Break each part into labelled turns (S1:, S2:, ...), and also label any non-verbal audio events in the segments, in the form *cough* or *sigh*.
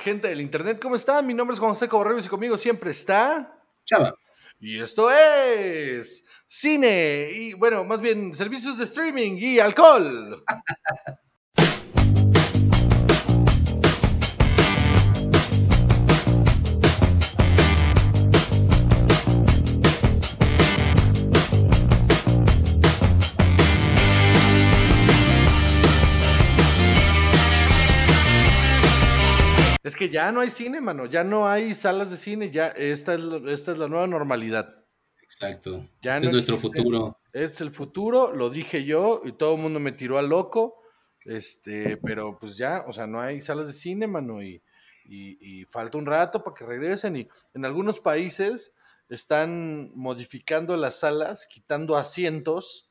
S1: gente del internet, ¿cómo están? Mi nombre es José Cobarreros y conmigo siempre está.
S2: Chava.
S1: Y esto es cine y, bueno, más bien servicios de streaming y alcohol. *laughs* que ya no hay cine, mano, ya no hay salas de cine, ya esta es, la- esta es la nueva normalidad.
S2: Exacto.
S1: Ya
S2: este
S1: no
S2: es nuestro
S1: existe.
S2: futuro.
S1: Es el futuro, lo dije yo y todo el mundo me tiró a loco. Este, pero pues ya, o sea, no hay salas de cine, mano, y, y- y falta un rato para que regresen. Y en algunos países están modificando las salas, quitando asientos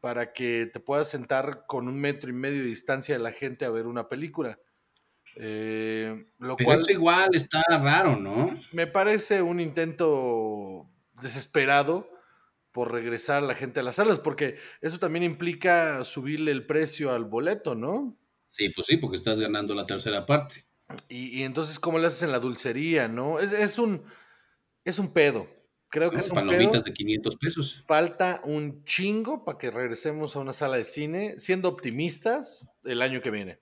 S1: para que te puedas sentar con un metro y medio de distancia de la gente a ver una película. Eh, lo
S2: Pero
S1: cual
S2: eso igual está raro, ¿no?
S1: me parece un intento desesperado por regresar a la gente a las salas, porque eso también implica subirle el precio al boleto, ¿no?
S2: Sí, pues sí, porque estás ganando la tercera parte.
S1: Y, y entonces, ¿cómo le haces en la dulcería, no? Es, es un, es un pedo. Creo que
S2: ¿no?
S1: es un
S2: Palomitas
S1: pedo.
S2: de 500 pesos.
S1: Falta un chingo para que regresemos a una sala de cine, siendo optimistas, el año que viene.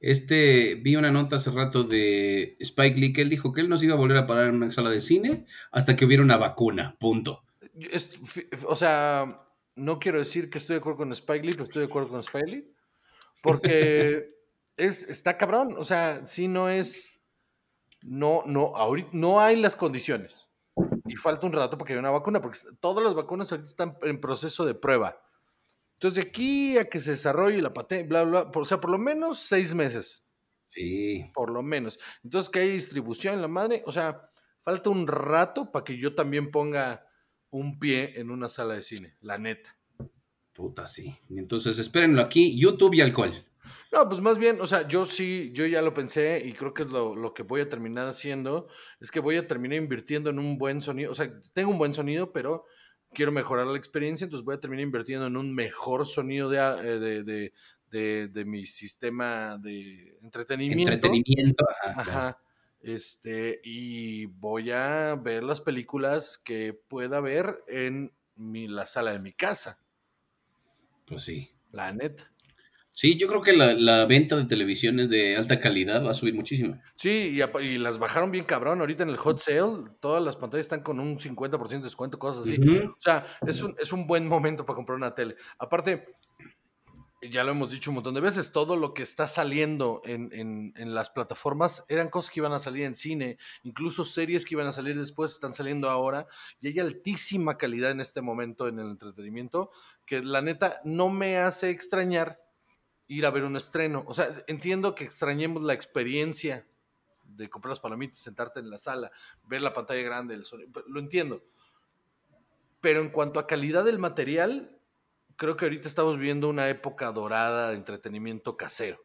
S2: Este, vi una nota hace rato de Spike Lee que él dijo que él no se iba a volver a parar en una sala de cine hasta que hubiera una vacuna, punto.
S1: Es- o sea, no quiero decir que estoy de acuerdo con Spike Lee, pero estoy de acuerdo con Spike Lee. Porque *laughs* es, está cabrón. O sea, si no es. No, no, ahorita no hay las condiciones. Y falta un rato para que haya una vacuna, porque todas las vacunas ahorita están en proceso de prueba. Entonces, de aquí a que se desarrolle la patente, bla, bla, bla, por- o sea, por lo menos seis meses
S2: Sí.
S1: por lo menos. Entonces, que hay distribución, la madre, o sea, falta un rato para que yo también ponga un pie en una sala de cine, la neta.
S2: Puta, sí. Entonces, espérenlo aquí, YouTube y alcohol.
S1: No, pues más bien, o sea, yo sí, yo ya lo pensé y creo que es lo, lo que voy a terminar haciendo, es que voy a terminar invirtiendo en un buen sonido, o sea, tengo un buen sonido, pero quiero mejorar la experiencia, entonces voy a terminar invirtiendo en un mejor sonido de, a- eh, de, de- de- de mi sistema de entretenimiento.
S2: Entretenimiento. Ajá, claro.
S1: Ajá. Este, y voy a ver las películas que pueda ver en mi, la sala de mi casa,
S2: Pues sí.
S1: la neta.
S2: Sí, yo creo que la, la venta de televisiones de alta calidad va a subir muchísimo.
S1: Sí, y, y las bajaron bien cabrón. Ahorita en el hot sale, todas las pantallas están con un 50% de descuento, cosas así.
S2: Ujú.
S1: O sea, es un, es un buen momento para comprar una tele. Aparte, ya lo hemos dicho un montón de veces, todo lo que está saliendo en, en- en las plataformas eran cosas que iban a salir en cine, incluso series que iban a salir después están saliendo ahora, y hay altísima calidad en este momento en el entretenimiento, que la neta no me hace extrañar ir a ver un estreno. O sea, entiendo que extrañemos la experiencia de comprar las palomitas, sentarte en la sala, ver la pantalla grande, el sonido, lo entiendo. Pero en cuanto a calidad del material, creo que ahorita estamos viviendo una época dorada de entretenimiento casero.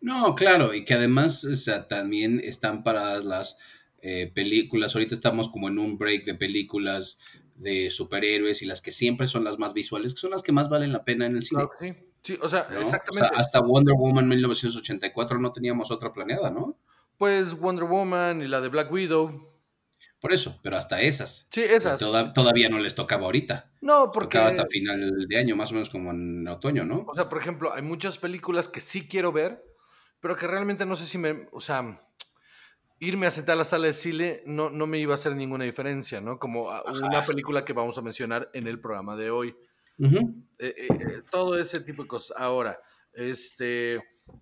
S2: No, claro, y que además o sea, también están paradas las eh, películas. Ahorita estamos como en un break de películas de superhéroes y las que siempre son las más visuales, que son las que más valen la pena en el cine.
S1: Claro sí. Sí, o sea,
S2: ¿no? O
S1: exactamente.
S2: sea, hasta Wonder Woman 1984 no teníamos otra planeada, ¿no?
S1: Pues Wonder Woman y la de Black Widow.
S2: Por eso, pero hasta esas.
S1: Sí, esas.
S2: Toda- todavía no les tocaba ahorita.
S1: No, porque.
S2: Tocaba hasta final de año, más o menos como en otoño, ¿no?
S1: O sea, por ejemplo, hay muchas películas que sí quiero ver, pero que realmente no sé si me. O sea, irme a sentar a la sala de cine no, no me iba a hacer ninguna diferencia, ¿no? Como una película que vamos a mencionar en el programa de hoy. Eh, eh, eh, todo ese tipo de cosas. Ahora, este.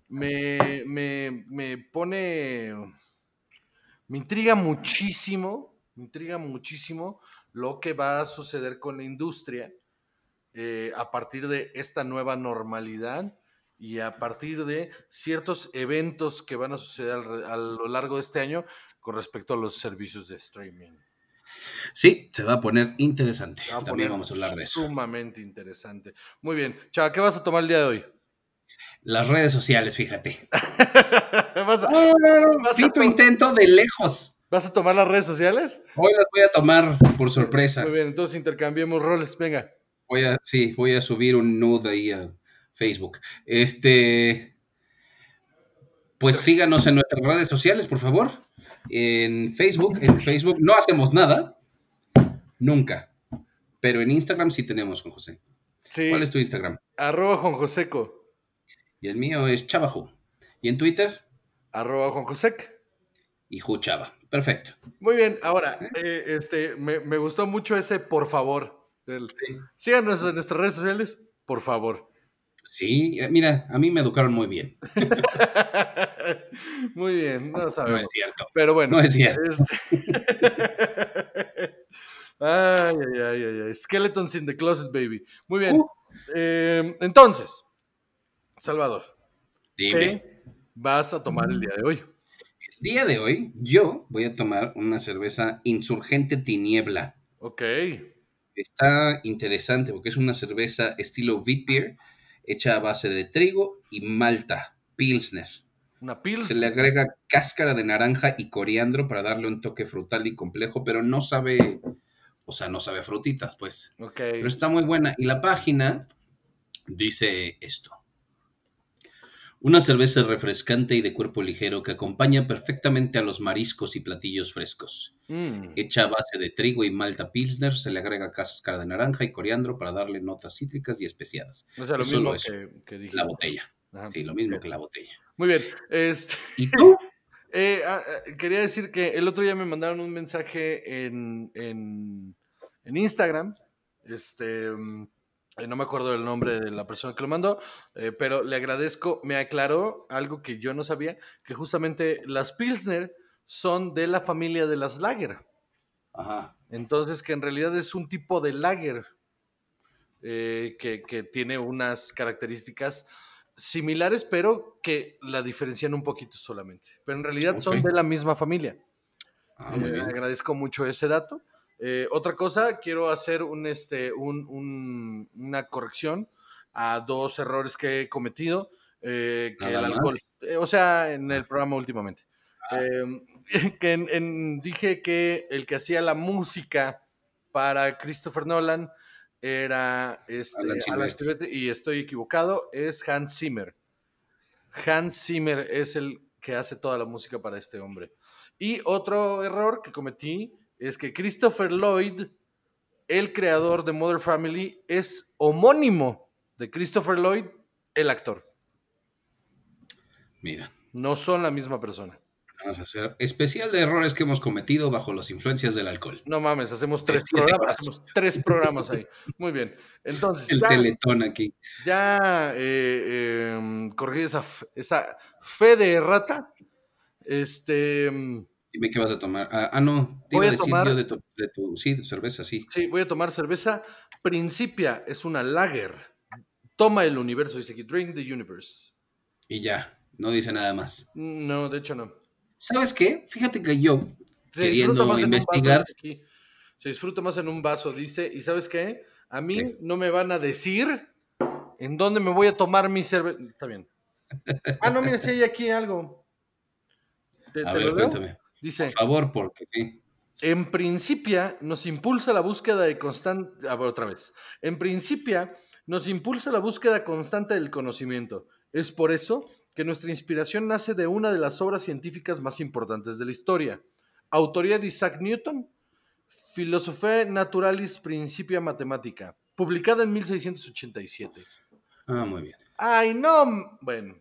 S1: Me, me, me pone. Me intriga muchísimo. Me intriga muchísimo lo que va a suceder con la industria a partir de esta nueva normalidad y a partir de ciertos eventos que van a suceder a lo largo de este año con respecto a los servicios de streaming.
S2: Sí, se va a poner interesante.
S1: Se va a
S2: También vamos a hablar de eso.
S1: Sumamente interesante. Muy bien. Chava, ¿qué vas a tomar el día de hoy?
S2: Las redes sociales, fíjate. *laughs*
S1: ¿Vas, a,
S2: No, no, no,
S1: Vas a
S2: intento de lejos.
S1: vas a tomar las redes sociales?
S2: Hoy las voy a tomar por sorpresa.
S1: Muy bien, entonces intercambiemos roles. Venga.
S2: Voy a, sí, voy a subir un nude ahí a Facebook. Este. Pues síganos en nuestras redes sociales, por favor. En Facebook, en Facebook no hacemos nada, nunca. Pero en Instagram sí tenemos, Juan José.
S1: Sí.
S2: ¿Cuál es tu Instagram?
S1: Arroba Juan Joseco.
S2: Y el mío es Chavajo. ¿Y en Twitter?
S1: Arroba Juan Josec.
S2: Y Chava. Perfecto.
S1: Muy bien, ahora, eh, este, me, me, gustó mucho ese por favor. Sí. Síganos en nuestras redes sociales, por favor.
S2: Sí, eh, mira, a mí me educaron muy bien. *laughs*
S1: muy bien, no sabemos.
S2: No es cierto.
S1: Pero bueno.
S2: No es cierto.
S1: Este... *laughs* ay, ay, ay, ay, Skeletons in the closet, baby. Muy bien. Uh. Eh, entonces, Salvador.
S2: Dime.
S1: ¿Qué vas a tomar el día de hoy?
S2: El día de hoy, yo voy a tomar una cerveza Insurgente Tiniebla.
S1: Ok.
S2: Está interesante porque es una cerveza estilo Wheat Beer hecha a base de trigo y malta, pilsner.
S1: Una pilsner.
S2: Se le agrega cáscara de naranja y coriandro para darle un toque frutal y complejo, pero no sabe, o sea, no sabe a frutitas, pues. Pero está muy buena. Y la página dice esto. Una cerveza refrescante y de cuerpo ligero que acompaña perfectamente a los mariscos y platillos frescos.
S1: Mm.
S2: Hecha a base de trigo y malta pilsner, se le agrega cáscara de naranja y coriandro para darle notas cítricas y especiadas.
S1: O sea, lo mismo que, que dijiste.
S2: La botella.
S1: Ajá.
S2: Sí, lo mismo que la botella.
S1: Muy bien. Este,
S2: ¿Y *laughs* tú?
S1: eh, ah, ah, quería decir que el otro día me mandaron un mensaje en, en, en Instagram. Este. Eh, no me acuerdo del nombre de la persona que lo mandó, eh, pero le agradezco. Me aclaró algo que yo no sabía: que justamente las Pilsner son de la familia de las Lager.
S2: Ajá.
S1: Entonces, que en realidad es un tipo de lager eh, que, que tiene unas características similares, pero que la diferencian un poquito solamente. Pero en realidad son de la misma familia.
S2: Ah,
S1: Eh, agradezco mucho ese dato. Eh, otra cosa, quiero hacer un, este, un- un- una corrección a dos errores que he cometido. eh, que el alcohol, eh, o sea, en el programa últimamente. Eh, *laughs* que en- en- dije que el que hacía la música para Christopher Nolan era este,
S2: Alan
S1: Alan y estoy equivocado, es Hans Zimmer. Hans Zimmer es el que hace toda la música para este hombre. Y otro error que cometí es que Christopher Lloyd, el creador de Mother Family, es homónimo de Christopher Lloyd, el actor.
S2: Mira,
S1: No son la misma persona.
S2: vamos a hacer especial de errores que hemos cometido bajo las influencias del alcohol.
S1: No mames, hacemos tres programas. Hacemos tres programas ahí. Muy bien. Entonces,
S2: El
S1: ya,
S2: teletón aquí.
S1: ya eh, em, corregí esa, esa fe de errata. Este.
S2: Dime qué vas a tomar. Ah, ah, no, te
S1: Voy
S2: iba a decir
S1: tomar-
S2: yo de tu, de tu- sí, de cerveza, sí.
S1: Sí, voy a tomar cerveza. Principia es una lager. Toma el universo, dice aquí. Drink the universe.
S2: Y ya, no dice nada más.
S1: No, de hecho no.
S2: ¿Sabes qué? Fíjate que yo,
S1: Se
S2: queriendo
S1: vaso,
S2: investigar.
S1: Se disfruta más en un vaso, dice. ¿Y sabes qué? A mí
S2: ¿Qué?
S1: no me van a decir en dónde me voy a tomar mi cerveza. Está bien. Ah, no, mira, si hay aquí algo. ¿Te, *laughs*
S2: a
S1: te
S2: ver,
S1: lo leo?
S2: cuéntame.
S1: Dice,
S2: Por favor, porque sí.
S1: en principio nos impulsa la búsqueda de constante... A ver, otra vez. En principio nos impulsa la búsqueda constante del conocimiento. Es por eso que nuestra inspiración nace de una de las obras científicas más importantes de la historia. Autoría de Isaac Newton, Philosophiae Naturalis Principia Mathematica, publicada en 1687.
S2: Ah, muy bien.
S1: Ay, no. Bueno.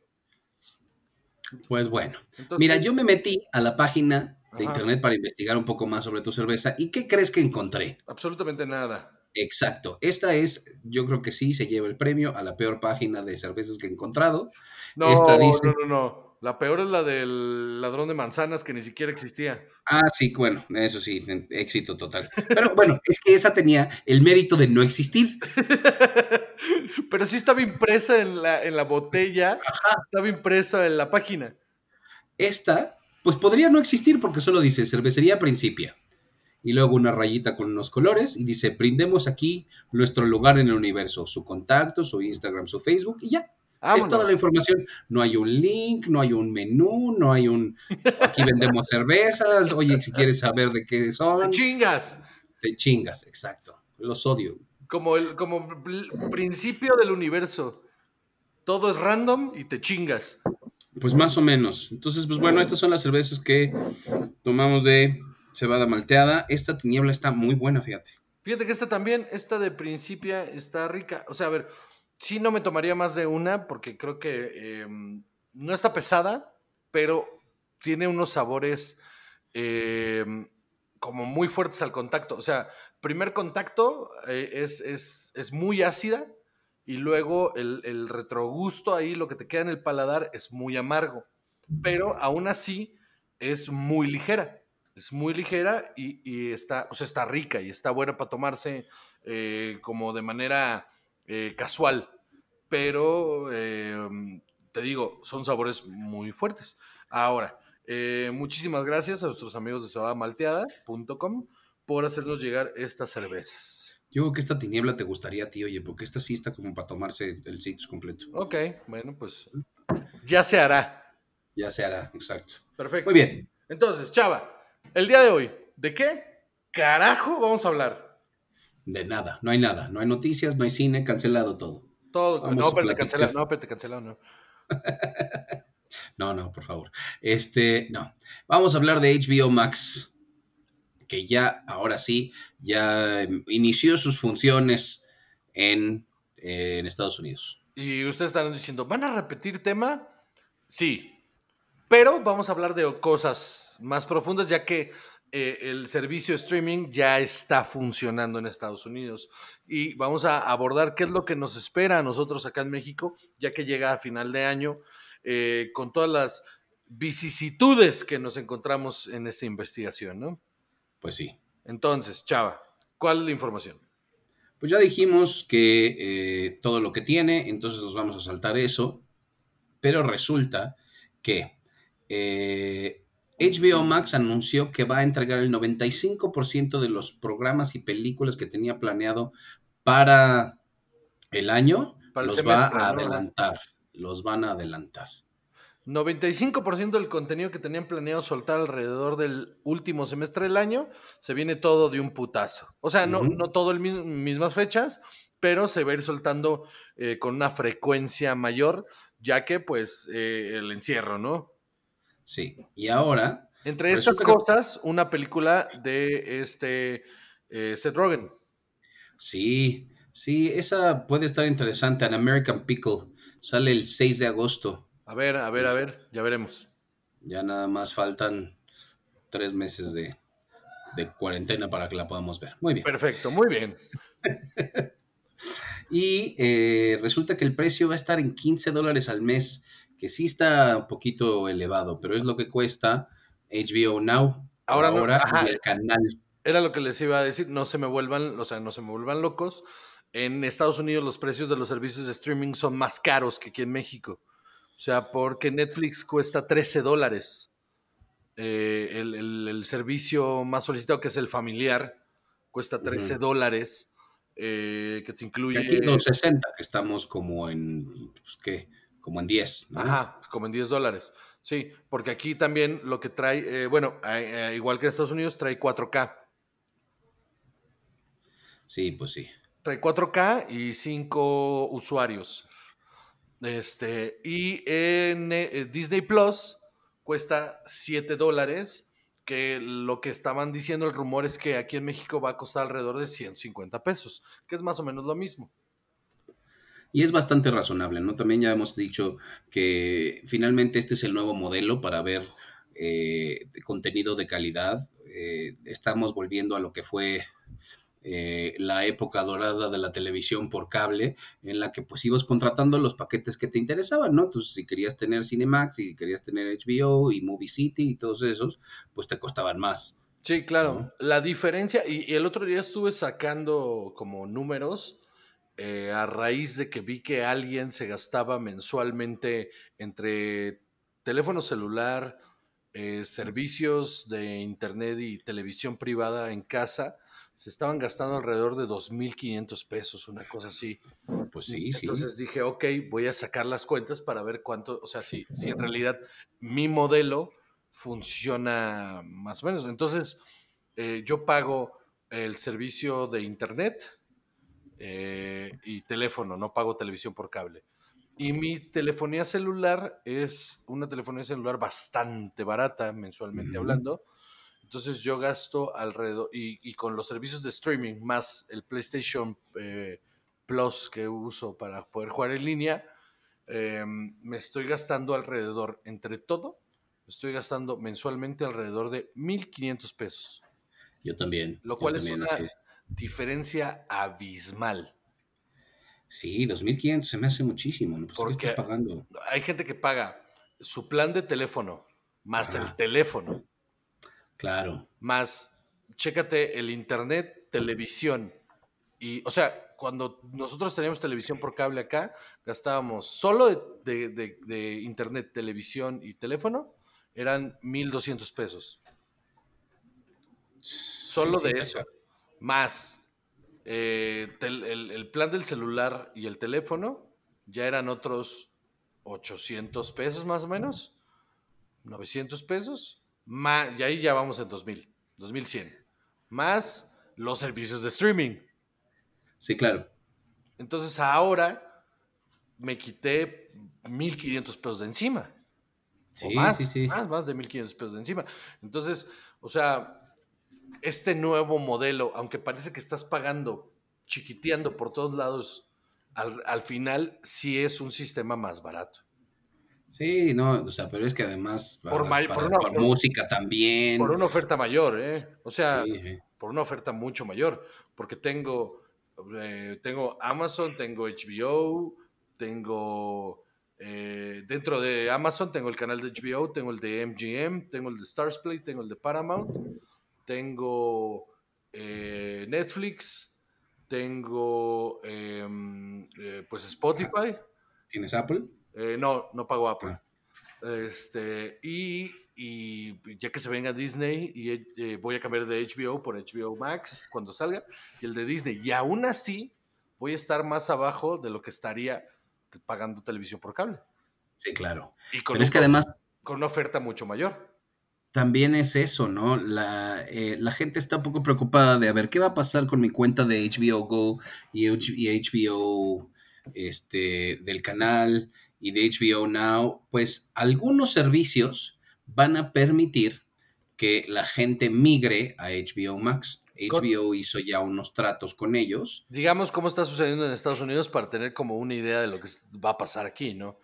S2: Pues bueno.
S1: entonces-
S2: Mira, yo me metí a la página de
S1: Ajá.
S2: internet para investigar un poco más sobre tu cerveza. ¿Y qué crees que encontré?
S1: Absolutamente nada.
S2: Exacto. Esta es, yo creo que sí, se lleva el premio a la peor página de cervezas que he encontrado.
S1: No,
S2: Esta dice-
S1: no, no, no. La peor es la del ladrón de manzanas que ni siquiera existía.
S2: Ah, sí, bueno, eso sí, éxito total. Pero bueno, es que esa tenía el mérito de no existir. *laughs* *laughs*
S1: Pero sí estaba impresa en la, en la botella, estaba impresa en la página.
S2: Esta, pues podría no existir porque solo dice cervecería Principia. Y luego una rayita con unos colores y dice, brindemos aquí nuestro lugar en el universo, su contacto, su Instagram, su Facebook y ya. Es
S1: Vámonos.
S2: toda la información. No hay un link, no hay un menú, no hay un... Aquí vendemos *laughs* cervezas, oye, si quieres saber de qué son,
S1: Chingas.
S2: te chingas, exacto. Los odio.
S1: Como el como principio del universo. Todo es random y te chingas.
S2: Pues más o menos. Entonces, pues bueno, estas son las cervezas que tomamos de cebada malteada. Esta tiniebla está muy buena, fíjate.
S1: Fíjate que esta también, esta de Principia está rica. O sea, a ver, sí no me tomaría más de una porque creo que em, no está pesada, pero tiene unos sabores em, como muy fuertes al contacto. O sea, primer contacto eh, es, es, muy ácida y luego el, el, retrogusto ahí, lo que te queda en el paladar, es muy amargo. Pero aún así es muy ligera. Es muy ligera y, está, o sea, está rica y está buena para tomarse eh, como de manera eh, casual. Pero em, te digo, son sabores muy fuertes. Ahora, muchísimas gracias a nuestros amigos de sabadamalteada.com por hacernos llegar estas cervezas.
S2: Yo creo que esta tiniebla te gustaría a ti, oye, porque esta sí está como para tomarse el sitio completo.
S1: Ok, bueno, pues ya se hará.
S2: Ya se hará, exacto.
S1: Perfecto.
S2: Muy bien.
S1: Entonces, Chava, el día de hoy, ¿de qué carajo vamos a hablar?
S2: De nada, no hay nada, no hay noticias, no hay cine, cancelado todo.
S1: Todo, no, pero te cancelado, no, pero te cancelado, no.
S2: no, no, por favor. Este, no. Vamos a hablar de HBO Max, que ya, ahora sí, ya inició sus funciones en, en Estados Unidos.
S1: Y ustedes están diciendo, ¿van a repetir tema? Sí, pero vamos a hablar de cosas más profundas, ya que eh, el servicio streaming ya está funcionando en Estados Unidos. Y vamos a abordar qué es lo que nos espera a nosotros acá en México, ya que llega a final de año, eh, con todas las vicisitudes que nos encontramos en esta investigación, ¿no?
S2: Pues sí.
S1: Entonces, Chava, ¿cuál es la información?
S2: Pues ya dijimos que eh, todo lo que tiene, entonces nos vamos a saltar eso, pero resulta que HBO Max anunció que va a entregar el 95% de los programas y películas que tenía planeado para el año. los va a adelantar. Los van a adelantar.
S1: 95% del contenido que tenían planeado soltar alrededor del último semestre del año se viene todo de un putazo. O sea, no, no todo en mismas fechas, pero se va a ir soltando eh, con una frecuencia mayor, ya que pues eh, el encierro, ¿no?
S2: Sí, y ahora...
S1: Entre estas cosas, una película de este eh, Seth Rogen.
S2: Sí, sí, esa puede estar interesante. An American Pickle sale el 6 de agosto.
S1: A ver, a ver, a ver, ya veremos.
S2: Ya nada más faltan tres meses de, cuarentena para que la podamos ver. Muy bien.
S1: Perfecto, muy bien. *laughs*
S2: y eh, resulta que el precio va a estar en 15 dólares al mes que sí está un poquito elevado, pero es lo que cuesta HBO Now.
S1: Ahora, ahora el canal. Era lo que les iba a decir, no se me vuelvan, o sea, no se me vuelvan locos. En Estados Unidos los precios de los servicios de streaming son más caros que aquí en México. O sea, porque Netflix cuesta 13 dólares. Eh, el, servicio más solicitado, que es el familiar, cuesta 13 dólares. Eh, que te incluye.
S2: Aquí en los 60, que estamos como en. Pues, ¿qué? como en 10.
S1: Ajá, como en 10 dólares. Sí, porque aquí también lo que trae, eh, bueno, igual que en Estados Unidos, trae 4K.
S2: Sí, pues sí.
S1: Trae 4K y 5 usuarios. Este, y en eh, Disney Plus cuesta 7 dólares, que lo que estaban diciendo el rumor es que aquí en México va a costar alrededor de 150 pesos, que es más o menos lo mismo.
S2: Y es bastante razonable, ¿no? También ya hemos dicho que finalmente este es el nuevo modelo para ver eh, contenido de calidad. Eh, estamos volviendo a lo que fue eh, la época dorada de la televisión por cable, en la que pues ibas contratando los paquetes que te interesaban, ¿no? Entonces, si querías tener Cinemax, si querías tener HBO y Movie City y todos esos, pues te costaban más.
S1: Sí, claro. La diferencia, y, el otro día estuve sacando como números eh, a raíz de que vi que alguien se gastaba mensualmente entre teléfono celular, eh, servicios de internet y televisión privada en casa, se estaban gastando alrededor de 2.500 pesos, una cosa así.
S2: Pues sí,
S1: sí. Entonces dije, ok, voy a sacar las cuentas para ver cuánto, o sea, si, si en realidad mi modelo funciona más o menos. Entonces, eh, yo pago el servicio de internet, eh, y teléfono, no pago televisión por cable. Y mi telefonía celular es una telefonía celular bastante barata, mensualmente hablando. Entonces yo gasto alrededor, y, y con los servicios de streaming más el PlayStation eh, Plus que uso para poder jugar en línea, eh, me estoy gastando alrededor, entre todo, estoy gastando mensualmente alrededor de 1.500 pesos,
S2: Yo también,
S1: lo cual es una diferencia abismal.
S2: Sí, 2.500 se me hace muchísimo, ¿no? Pues, ¿qué estás
S1: Porque
S2: pagando?
S1: hay gente que paga su plan de teléfono, más el teléfono,
S2: Claro.
S1: más, chécate, el internet, televisión. Y, o sea, cuando nosotros teníamos televisión por cable acá, gastábamos solo de, de- de- de internet, televisión y teléfono, eran 1.200 pesos. Solo
S2: sí,
S1: de eso. Más eh, tel- el, el plan del celular y el teléfono, ya eran otros 800 pesos más o menos. 900 pesos, más, y ahí ya vamos en 2000, 2100, más los servicios de streaming.
S2: Sí, claro.
S1: Entonces ahora me quité 1500 pesos de encima, o
S2: Sí,
S1: más,
S2: sí, sí.
S1: más, más de 1500 pesos de encima. Entonces, o sea, este nuevo modelo, aunque parece que estás pagando, chiquiteando por todos lados, al, al final sí es un sistema más barato.
S2: Sí, no, o sea, pero es que además
S1: Por
S2: para, para-
S1: una-
S2: por- música también.
S1: Por una oferta mayor, ¿eh? O sea,
S2: Sí, sí.
S1: por una oferta mucho mayor, porque tengo, eh, tengo Amazon, tengo HBO, tengo eh, dentro de Amazon tengo el canal de HBO, tengo el de MGM, tengo el de Stars Play, tengo el de Paramount, tengo eh, Netflix, tengo em, eh, pues Spotify.
S2: ¿Tienes Apple?
S1: Eh, no, no pago Apple.
S2: Ah.
S1: Este, y, y ya que se venga Disney, y, eh, voy a cambiar de HBO por HBO Max cuando salga, y el de Disney. Y aún así, voy a estar más abajo de lo que estaría pagando televisión por cable.
S2: Sí, claro.
S1: Y con,
S2: Pero es
S1: un-
S2: que además
S1: con una oferta mucho mayor.
S2: también es eso, ¿no? La, eh, la gente está un poco preocupada de a ver qué va a pasar con mi cuenta de HBO Go y HBO este, del canal y de HBO Now. Pues algunos servicios van a permitir que la gente migre a HBO Max. HBO hizo ya unos tratos con ellos.
S1: Digamos cómo está sucediendo en Estados Unidos para tener como una idea de lo que va a pasar aquí, ¿no?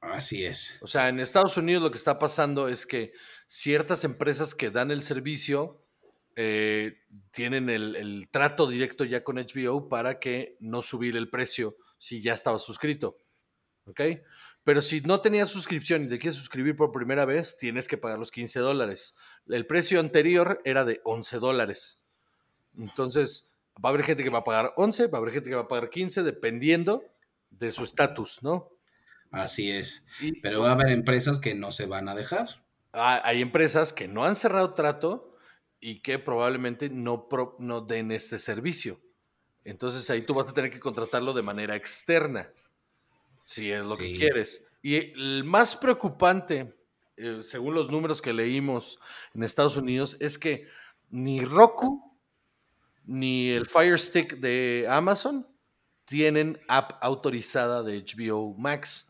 S2: Así es.
S1: O sea, en Estados Unidos lo que está pasando es que ciertas empresas que dan el servicio eh, tienen el, el trato directo ya con HBO para que no subir el precio si ya estaba suscrito. ¿Ok? Pero si no tenías suscripción y te quieres suscribir por primera vez, tienes que pagar los 15 dólares. El precio anterior era de 11 dólares. Entonces, va a haber gente que va a pagar 11, va a haber gente que va a pagar 15, dependiendo de su estatus, ¿no?
S2: Así es.
S1: Y-
S2: Pero va a haber empresas que no se van a dejar.
S1: Ah, hay empresas que no han cerrado trato y que probablemente no, pro- no den este servicio. Entonces ahí tú vas a tener que contratarlo de manera externa, si es lo que quieres. Y el más preocupante, eh, según los números que leímos en Estados Unidos, es que ni Roku ni el Fire Stick de Amazon tienen app autorizada de HBO Max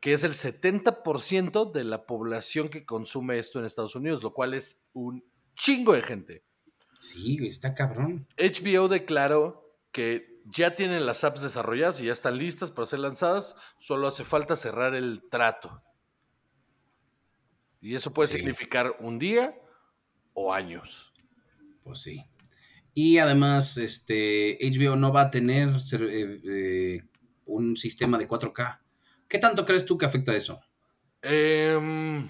S1: que es el 70% de la población que consume esto en Estados Unidos, lo cual es un chingo de gente.
S2: Sí, está cabrón.
S1: HBO declaró que ya tienen las apps desarrolladas y ya están listas para ser lanzadas, solo hace falta cerrar el trato. Y eso puede
S2: Sí.
S1: significar un día o años.
S2: Pues sí. Y además, este, HBO no va a tener eh, eh, un sistema de 4K. ¿Qué tanto crees tú que afecta eso?
S1: Em,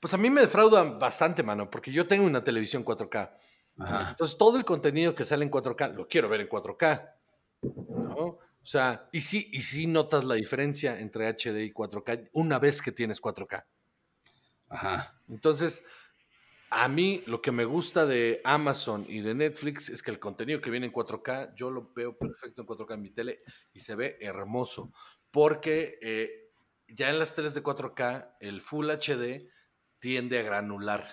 S1: pues a mí me defrauda bastante, mano, porque yo tengo una televisión 4K.
S2: Ajá.
S1: Entonces, todo el contenido que sale en 4K lo quiero ver en 4K. ¿no? O sea, y sí, y sí notas la diferencia entre HD y 4K una vez que tienes 4K.
S2: Ajá.
S1: Entonces, a mí lo que me gusta de Amazon y de Netflix es que el contenido que viene en 4K, yo lo veo perfecto en 4K en mi tele y se ve hermoso. Porque eh, ya en las teles de 4K, el Full HD tiende a granular.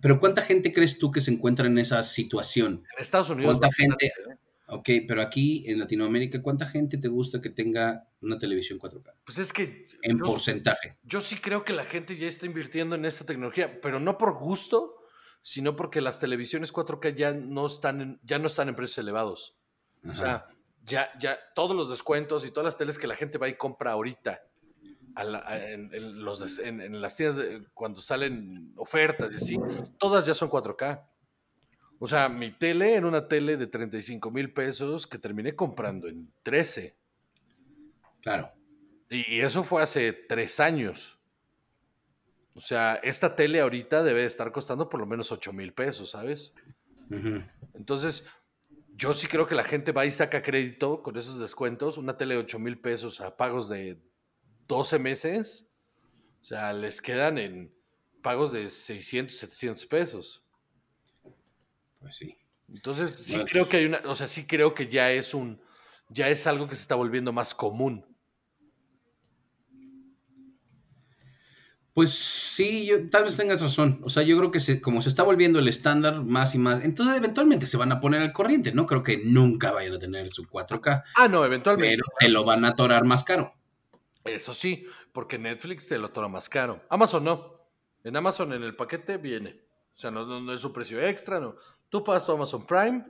S2: Pero ¿cuánta gente crees tú que se encuentra en esa situación?
S1: En Estados Unidos,
S2: ¿Cuánta
S1: bastante,
S2: gente?
S1: ¿eh?
S2: Ok, pero aquí en Latinoamérica, ¿cuánta gente te gusta que tenga una televisión 4K?
S1: Pues es que
S2: En
S1: yo,
S2: porcentaje.
S1: yo sí creo que la gente ya está invirtiendo en esta tecnología, pero no por gusto, sino porque las televisiones 4K ya no están en, ya no están en precios elevados. O sea, ya, ya todos los descuentos y todas las teles que la gente va y compra ahorita a la- a- en, en los des- en- en las tiendas de- cuando salen ofertas y así, todas ya son 4K. O sea, mi tele era una tele de 35 mil pesos que terminé comprando en 13.
S2: Claro.
S1: Y, y eso fue hace tres años. O sea, esta tele ahorita debe de estar costando por lo menos 8 mil pesos, ¿sabes? Entonces, yo sí creo que la gente va y saca crédito con esos descuentos. Una tele de 8 mil pesos a pagos de 12 meses. O sea, les quedan en pagos de 600, 700 pesos.
S2: Pues sí.
S1: Entonces, sí creo que hay una, o sea, sí creo que ya es un, ya es algo que se está volviendo más común.
S2: Pues sí, yo, tal vez tengas razón. O sea, yo creo que se, como se está volviendo el estándar más y más, entonces eventualmente se van a poner al corriente. No creo que nunca vayan a tener su 4K,
S1: Ah, no, eventualmente.
S2: pero te lo van a atorar más caro.
S1: Eso sí, porque Netflix te lo toma más caro. Amazon no. En Amazon en el paquete viene. O sea, no, no- no es un precio extra, no. Tú pagas tu Amazon Prime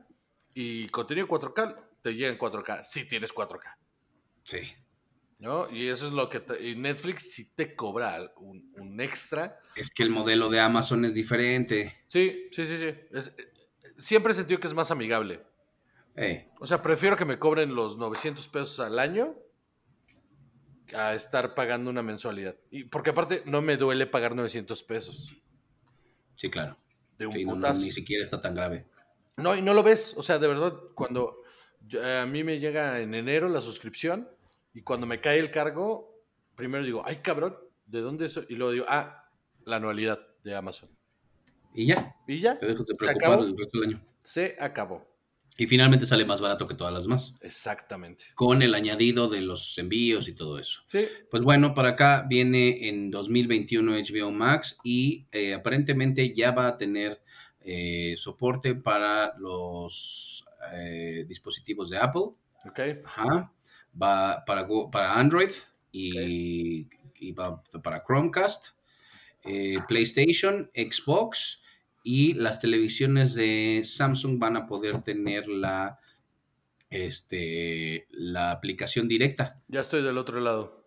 S1: y contenido 4K, te llega en 4K, si tienes 4K.
S2: Sí.
S1: ¿No? Y eso es lo que te- y Netflix sí te cobra un, un extra.
S2: Es que el modelo de Amazon es diferente.
S1: Sí, sí, sí, sí. Es- siempre he sentido que es más amigable.
S2: Eh,
S1: O sea, prefiero que me cobren los 900 pesos al año a estar pagando una mensualidad. Y porque aparte no me duele pagar 900 pesos
S2: sí, claro.
S1: de un
S2: Sí, no, no,
S1: putazo.
S2: ni siquiera está tan grave.
S1: No, y no lo ves. O sea, de verdad, cuando yo- a mí me llega en enero la suscripción y cuando me cae el cargo, primero digo, ay cabrón, ¿de dónde es? Y luego digo, ah, la anualidad de Amazon.
S2: Y ya,
S1: Y ya,
S2: te dejas de
S1: ¿Se
S2: preocupar el resto del año.
S1: se acabó.
S2: Y finalmente sale más barato que todas las más,
S1: Exactamente.
S2: con el añadido de los envíos y todo eso.
S1: Sí,
S2: Pues bueno, para acá viene en 2021 HBO Max y eh, aparentemente ya va a tener eh, soporte para los eh, dispositivos de Apple,
S1: ok.
S2: ajá, va para, Go- para Android y, y va para Chromecast, PlayStation, Xbox y las televisiones de Samsung van a poder tener la, este, la aplicación directa.
S1: Ya estoy del otro lado.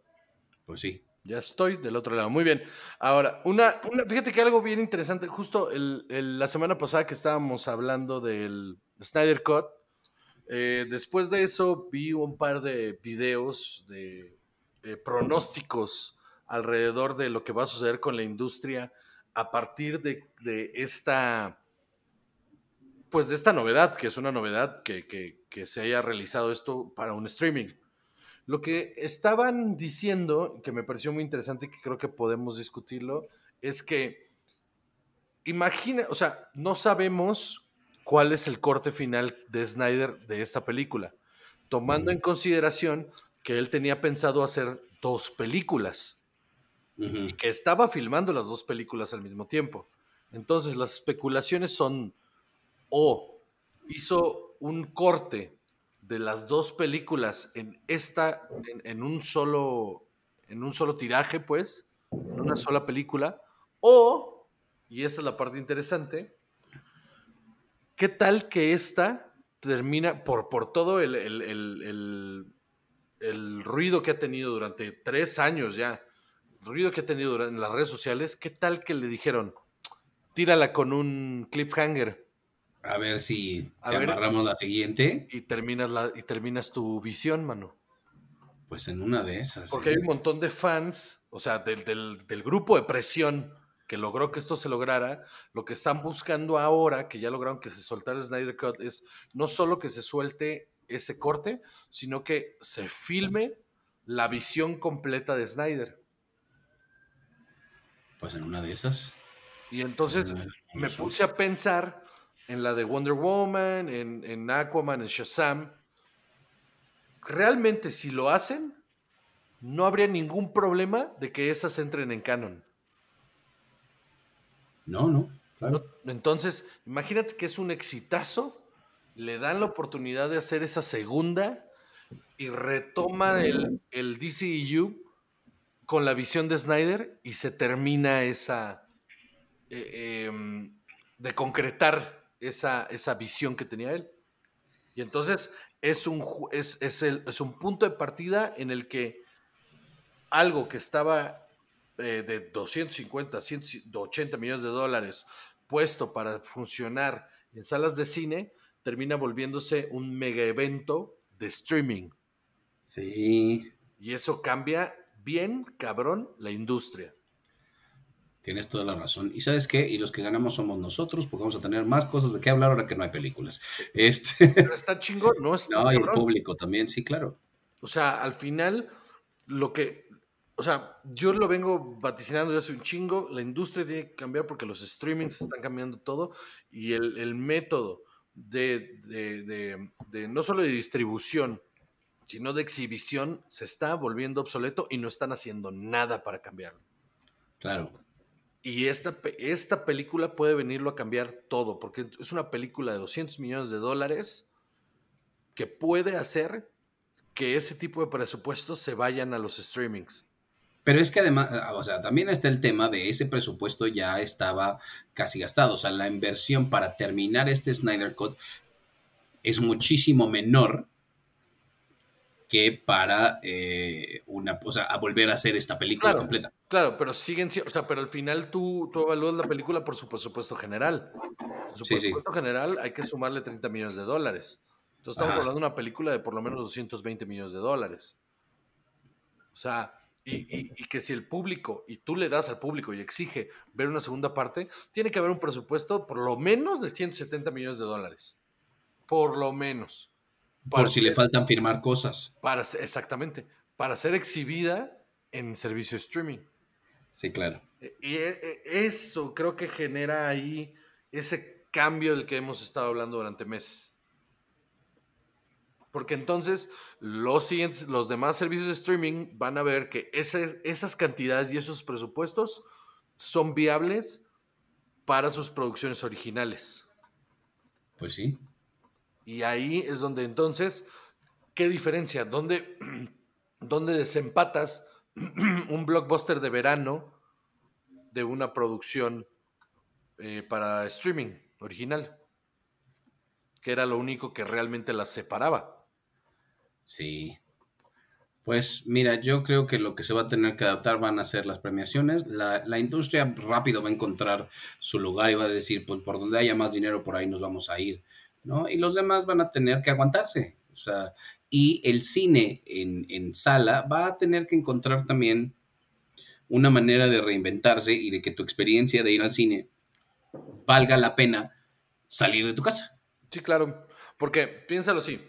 S2: Pues sí.
S1: Ya estoy del otro lado. Muy bien. Ahora, una, una fíjate que algo bien interesante, justo el- el- la semana pasada que estábamos hablando del Snyder Cut, eh, después de eso vi un par de videos de eh, pronósticos alrededor de lo que va a suceder con la industria a partir de, de esta, pues de esta novedad, que es una novedad que, que- que se haya realizado esto para un streaming. Lo que estaban diciendo, que me pareció muy interesante y que creo que podemos discutirlo, es que imagina, o sea, no sabemos cuál es el corte final de Snyder de esta película, tomando en consideración que él tenía pensado hacer dos películas Y que estaba filmando las dos películas al mismo tiempo. Entonces, las especulaciones son o hizo un corte de las dos películas en esta, en, en un solo, en un solo tiraje, pues, en una sola película, o, y esta es la parte interesante, ¿qué tal que esta termina, por, por todo el- el- el- el ruido que ha tenido durante tres años ya, ruido que ha tenido en las redes sociales, ¿qué tal que le dijeron, tírala con un cliffhanger
S2: A ver si
S1: A
S2: te
S1: ver.
S2: amarramos la siguiente.
S1: y terminas, la, y terminas tu visión, mano?
S2: Pues en una de esas.
S1: Porque
S2: ¿eh?
S1: hay un montón de fans, o sea, del, del- del grupo de presión que logró que esto se lograra, lo que están buscando ahora, que ya lograron que se soltara el Snyder Cut, es no solo que se suelte ese corte, sino que se filme la visión completa de Snyder.
S2: Pues en una de esas.
S1: Y entonces me puse a pensar en la de Wonder Woman, en, en Aquaman, en Shazam. Realmente, si lo hacen, no habría ningún problema de que esas entren en canon.
S2: No, no. Claro.
S1: ¿no? Entonces, imagínate que es un exitazo le dan la oportunidad de hacer esa segunda y retoma el, el DCEU con la visión de Snyder y se termina esa, eh, em, de concretar esa, esa visión que tenía él. Y entonces es un, es, es, el, es un punto de partida en el que algo que estaba eh, de 250, 180 millones de dólares puesto para funcionar en salas de cine, termina volviéndose un mega evento de streaming.
S2: Sí.
S1: Y eso cambia bien, cabrón, la industria.
S2: Tienes toda la razón. ¿Y sabes qué? Y los que ganamos somos nosotros, porque vamos a tener más cosas de qué hablar ahora que no hay películas. Este...
S1: Pero está chingón, ¿no? Está
S2: no, y el público también, sí, claro.
S1: O sea, al final, lo que. O sea, yo lo vengo vaticinando ya hace un chingo. La industria tiene que cambiar porque los streamings están cambiando todo y el, el método de, de, de, de, no solo de distribución, sino de exhibición se está volviendo obsoleto y no están haciendo nada para cambiarlo.
S2: Claro.
S1: Y esta, esta película puede venirlo a cambiar todo, porque es una película de 200 millones de dólares que puede hacer que ese tipo de presupuestos se vayan a los streamings.
S2: Pero es que además, o sea, también está el tema de ese presupuesto ya estaba casi gastado. O sea, la inversión para terminar este Snyder Cut es muchísimo menor que para eh, una, o sea, a volver a hacer esta película
S1: claro,
S2: completa.
S1: Claro, pero siguen o sea, pero al final tú, tú evalúas la película por su presupuesto general. Por su
S2: Sí, sí.
S1: presupuesto general hay que sumarle 30 millones de dólares. Entonces estamos
S2: Ajá.
S1: hablando de una película de por lo menos 220 millones de dólares. O sea, y, y- y que si el público, y tú le das al público y exige ver una segunda parte, tiene que haber un presupuesto por lo menos de 170 millones de dólares. Por lo menos. Para
S2: Por si le faltan firmar cosas.
S1: para exactamente. Para ser exhibida en servicio streaming.
S2: Sí, claro.
S1: E- Y e- e- eso creo que genera ahí ese cambio del que hemos estado hablando durante meses. Porque entonces los, siguientes, los demás servicios de streaming van a ver que ese- esas cantidades y esos presupuestos son viables para sus producciones originales.
S2: Pues sí.
S1: Y ahí es donde entonces, ¿qué diferencia? ¿Dónde, *clears throat* dónde desempatas *clears throat* un blockbuster de verano de una producción eh, para streaming original? Que era lo único que realmente las separaba.
S2: Sí. Pues mira, yo creo que lo que se va a tener que adaptar van a ser las premiaciones. La, la industria rápido va a encontrar su lugar y va a decir, pues por donde haya más dinero, por ahí nos vamos a ir, ¿no? Y los demás van a tener que aguantarse. O sea, y el cine en, en sala va a tener que encontrar también una manera de reinventarse y de que tu experiencia de ir al cine valga la pena salir de tu casa.
S1: Sí, claro. Porque piénsalo así.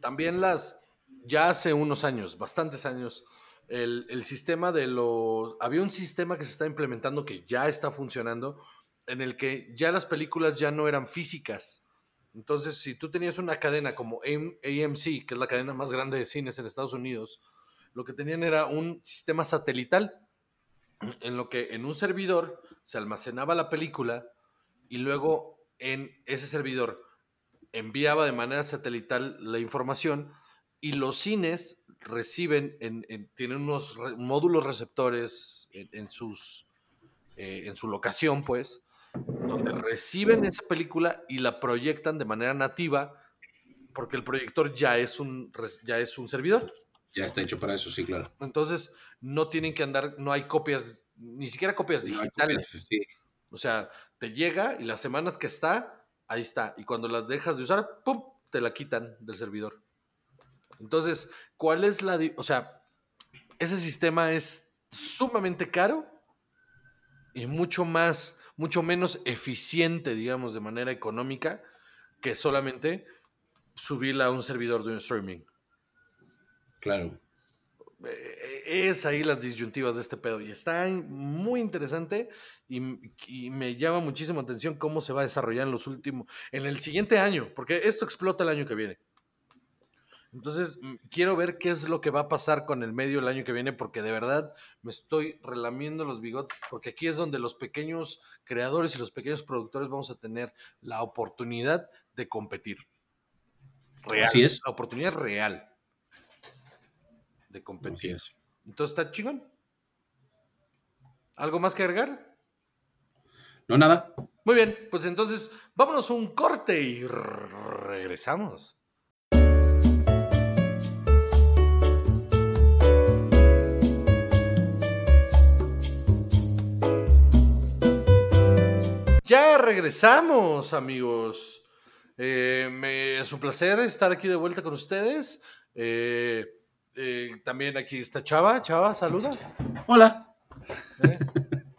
S1: También las, ya hace unos años, bastantes años, el, el sistema de los... Había un sistema que se está implementando que ya está funcionando, en el que ya las películas ya no eran físicas. Entonces, si tú tenías una cadena como AM- AMC, que es la cadena más grande de cines en Estados Unidos, lo que tenían era un sistema satelital en lo que en un servidor se almacenaba la película y luego en ese servidor enviaba de manera satelital la información y los cines reciben, en, en- tienen unos módulos receptores en, en sus, eh, en su locación, pues, donde reciben esa película y la proyectan de manera nativa porque el proyector ya es un, ya es un servidor.
S2: Ya está hecho para eso, sí, claro.
S1: Entonces, no tienen que andar, no hay copias, ni siquiera copias
S2: No
S1: digitales.
S2: copias, sí.
S1: O sea, te llega y las semanas que está, ahí está. Y cuando las dejas de usar, ¡pum! te la quitan del servidor. Entonces, ¿cuál es la... O sea, ese sistema es sumamente caro y mucho más, mucho menos eficiente, digamos, de manera económica que solamente subirla a un servidor de un streaming.
S2: Claro.
S1: Eh, Es ahí las disyuntivas de este pedo. Y está muy interesante y, y me llama muchísimo atención cómo se va a desarrollar en los últimos, en el siguiente año, porque esto explota el año que viene. Entonces, mm, quiero ver qué es lo que va a pasar con el medio el año que viene, porque de verdad me estoy relamiendo los bigotes, porque aquí es donde los pequeños creadores y los pequeños productores vamos a tener la oportunidad de competir. Real.
S2: Así es.
S1: La oportunidad real de
S2: Así
S1: competir.
S2: es.
S1: Entonces está chingón. ¿Algo más que agregar?
S2: No, nada.
S1: Muy bien, pues entonces vámonos a un corte y regresamos. Regresamos, amigos. Eh, me- es un placer estar aquí de vuelta con ustedes. Eh, eh, también aquí está Chava. Chava, saluda.
S2: Hola.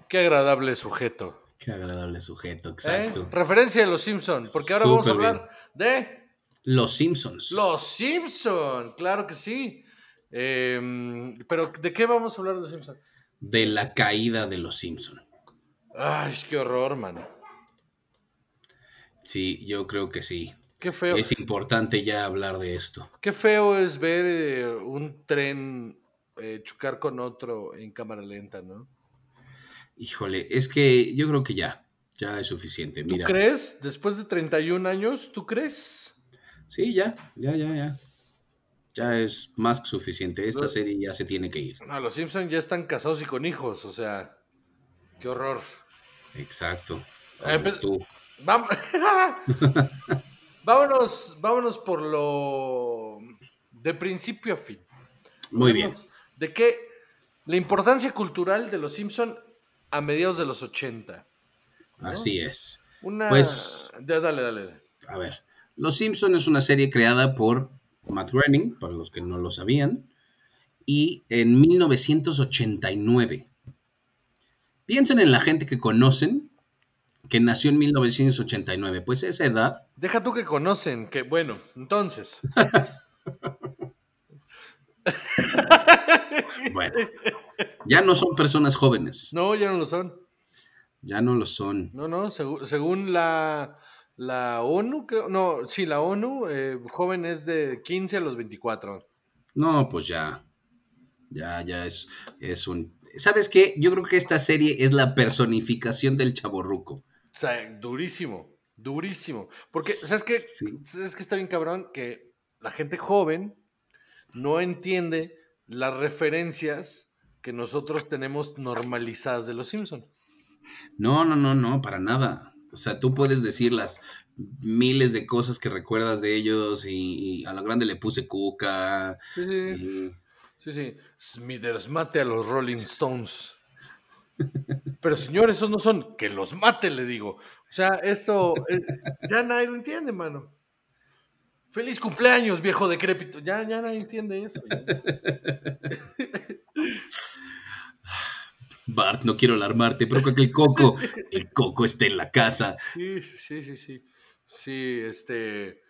S1: Qué agradable sujeto.
S2: Qué agradable sujeto, exacto.
S1: Referencia de los Simpson, porque ahora vamos a hablar de
S2: Los Simpsons.
S1: los Simpson, claro que sí. Eh, pero ¿de qué vamos a hablar de los Simpson?
S2: De la caída de los Simpsons.
S1: Ay, qué horror, mano.
S2: Sí, yo creo que sí.
S1: Qué feo.
S2: Es importante ya hablar de esto.
S1: Qué feo es ver eh, un tren eh, chocar con otro en cámara lenta, ¿no?
S2: Híjole, es que yo creo que ya, ya es suficiente.
S1: ¿Tú crees? Después de 31 años, ¿tú crees?
S2: sí, ya, ya, ya, ya. Ya es más que suficiente. Esta serie ya se tiene que ir.
S1: No, los Simpson ya están casados y con hijos, o sea, qué horror.
S2: Exacto. Como
S1: pues-
S2: tú.
S1: Vam- *laughs* vámonos, vámonos por lo de principio a fin.
S2: Muy bien.
S1: De qué la importancia cultural de los Simpson a mediados de los 80. ¿no?
S2: Así es.
S1: Una
S2: Pues-
S1: dale, dale. dale.
S2: A ver, Los Simpson es una serie creada por Matt Groening, para los que no lo sabían, y en 1989. Piensen en la gente que conocen que nació en 1989. Pues esa edad,
S1: Deja tú que conocen, que bueno, entonces. *laughs*
S2: bueno, ya no son personas jóvenes,
S1: No, ya no lo son.
S2: ya no lo son.
S1: No, no, según la, la ONU, creo, no, sí, la ONU, eh, joven es de 15 a los 24.
S2: No, pues ya, ya, ya es, es un... ¿Sabes qué? Yo creo que esta serie es la personificación del chaborruco.
S1: O sea, durísimo, durísimo. Porque, ¿sabes qué?
S2: Sí.
S1: ¿Sabes qué está bien cabrón? Que la gente joven no entiende las referencias que nosotros tenemos normalizadas de los Simpson.
S2: No, no, no, no, para nada. O sea, tú puedes decir las miles de cosas que recuerdas de ellos y, y a la grande le puse cuca.
S1: Sí, sí,
S2: y-
S1: sí. sí. Smithers mate a los Rolling Stones. *laughs* Pero señores, esos no son que los mate, le digo. O sea, eso eh, ya nadie lo entiende, mano. Feliz cumpleaños, viejo decrépito. Ya, ya nadie entiende eso. *laughs*
S2: Bart, no quiero alarmarte, pero creo que el coco, el coco está en la casa.
S1: Sí, sí, sí, sí. Sí, este.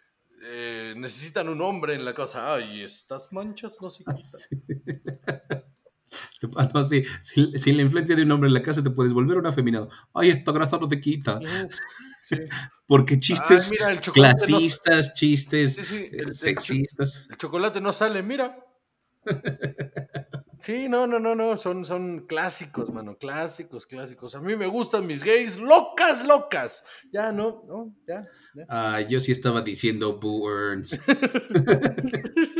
S1: eh, necesitan un hombre en la casa. Ay, estas manchas no se quitan. *laughs*
S2: Ah, no, sí, sin, sin la influencia de un hombre en la casa te puedes volver un afeminado. Ay, esta grasa no te quita.
S1: Sí.
S2: Porque chistes
S1: Ay, mira, el chocolate no-
S2: clasistas, chistes
S1: Sí, sí,
S2: eh,
S1: el-
S2: sexistas.
S1: El chocolate no sale, mira. *laughs* Sí, no, no, no, no, son, son clásicos, mano, clásicos, clásicos. A mí me gustan mis gays locas, locas. Ya, no, no, ya. ya.
S2: Ah, yo sí estaba diciendo Boo Earns. *laughs*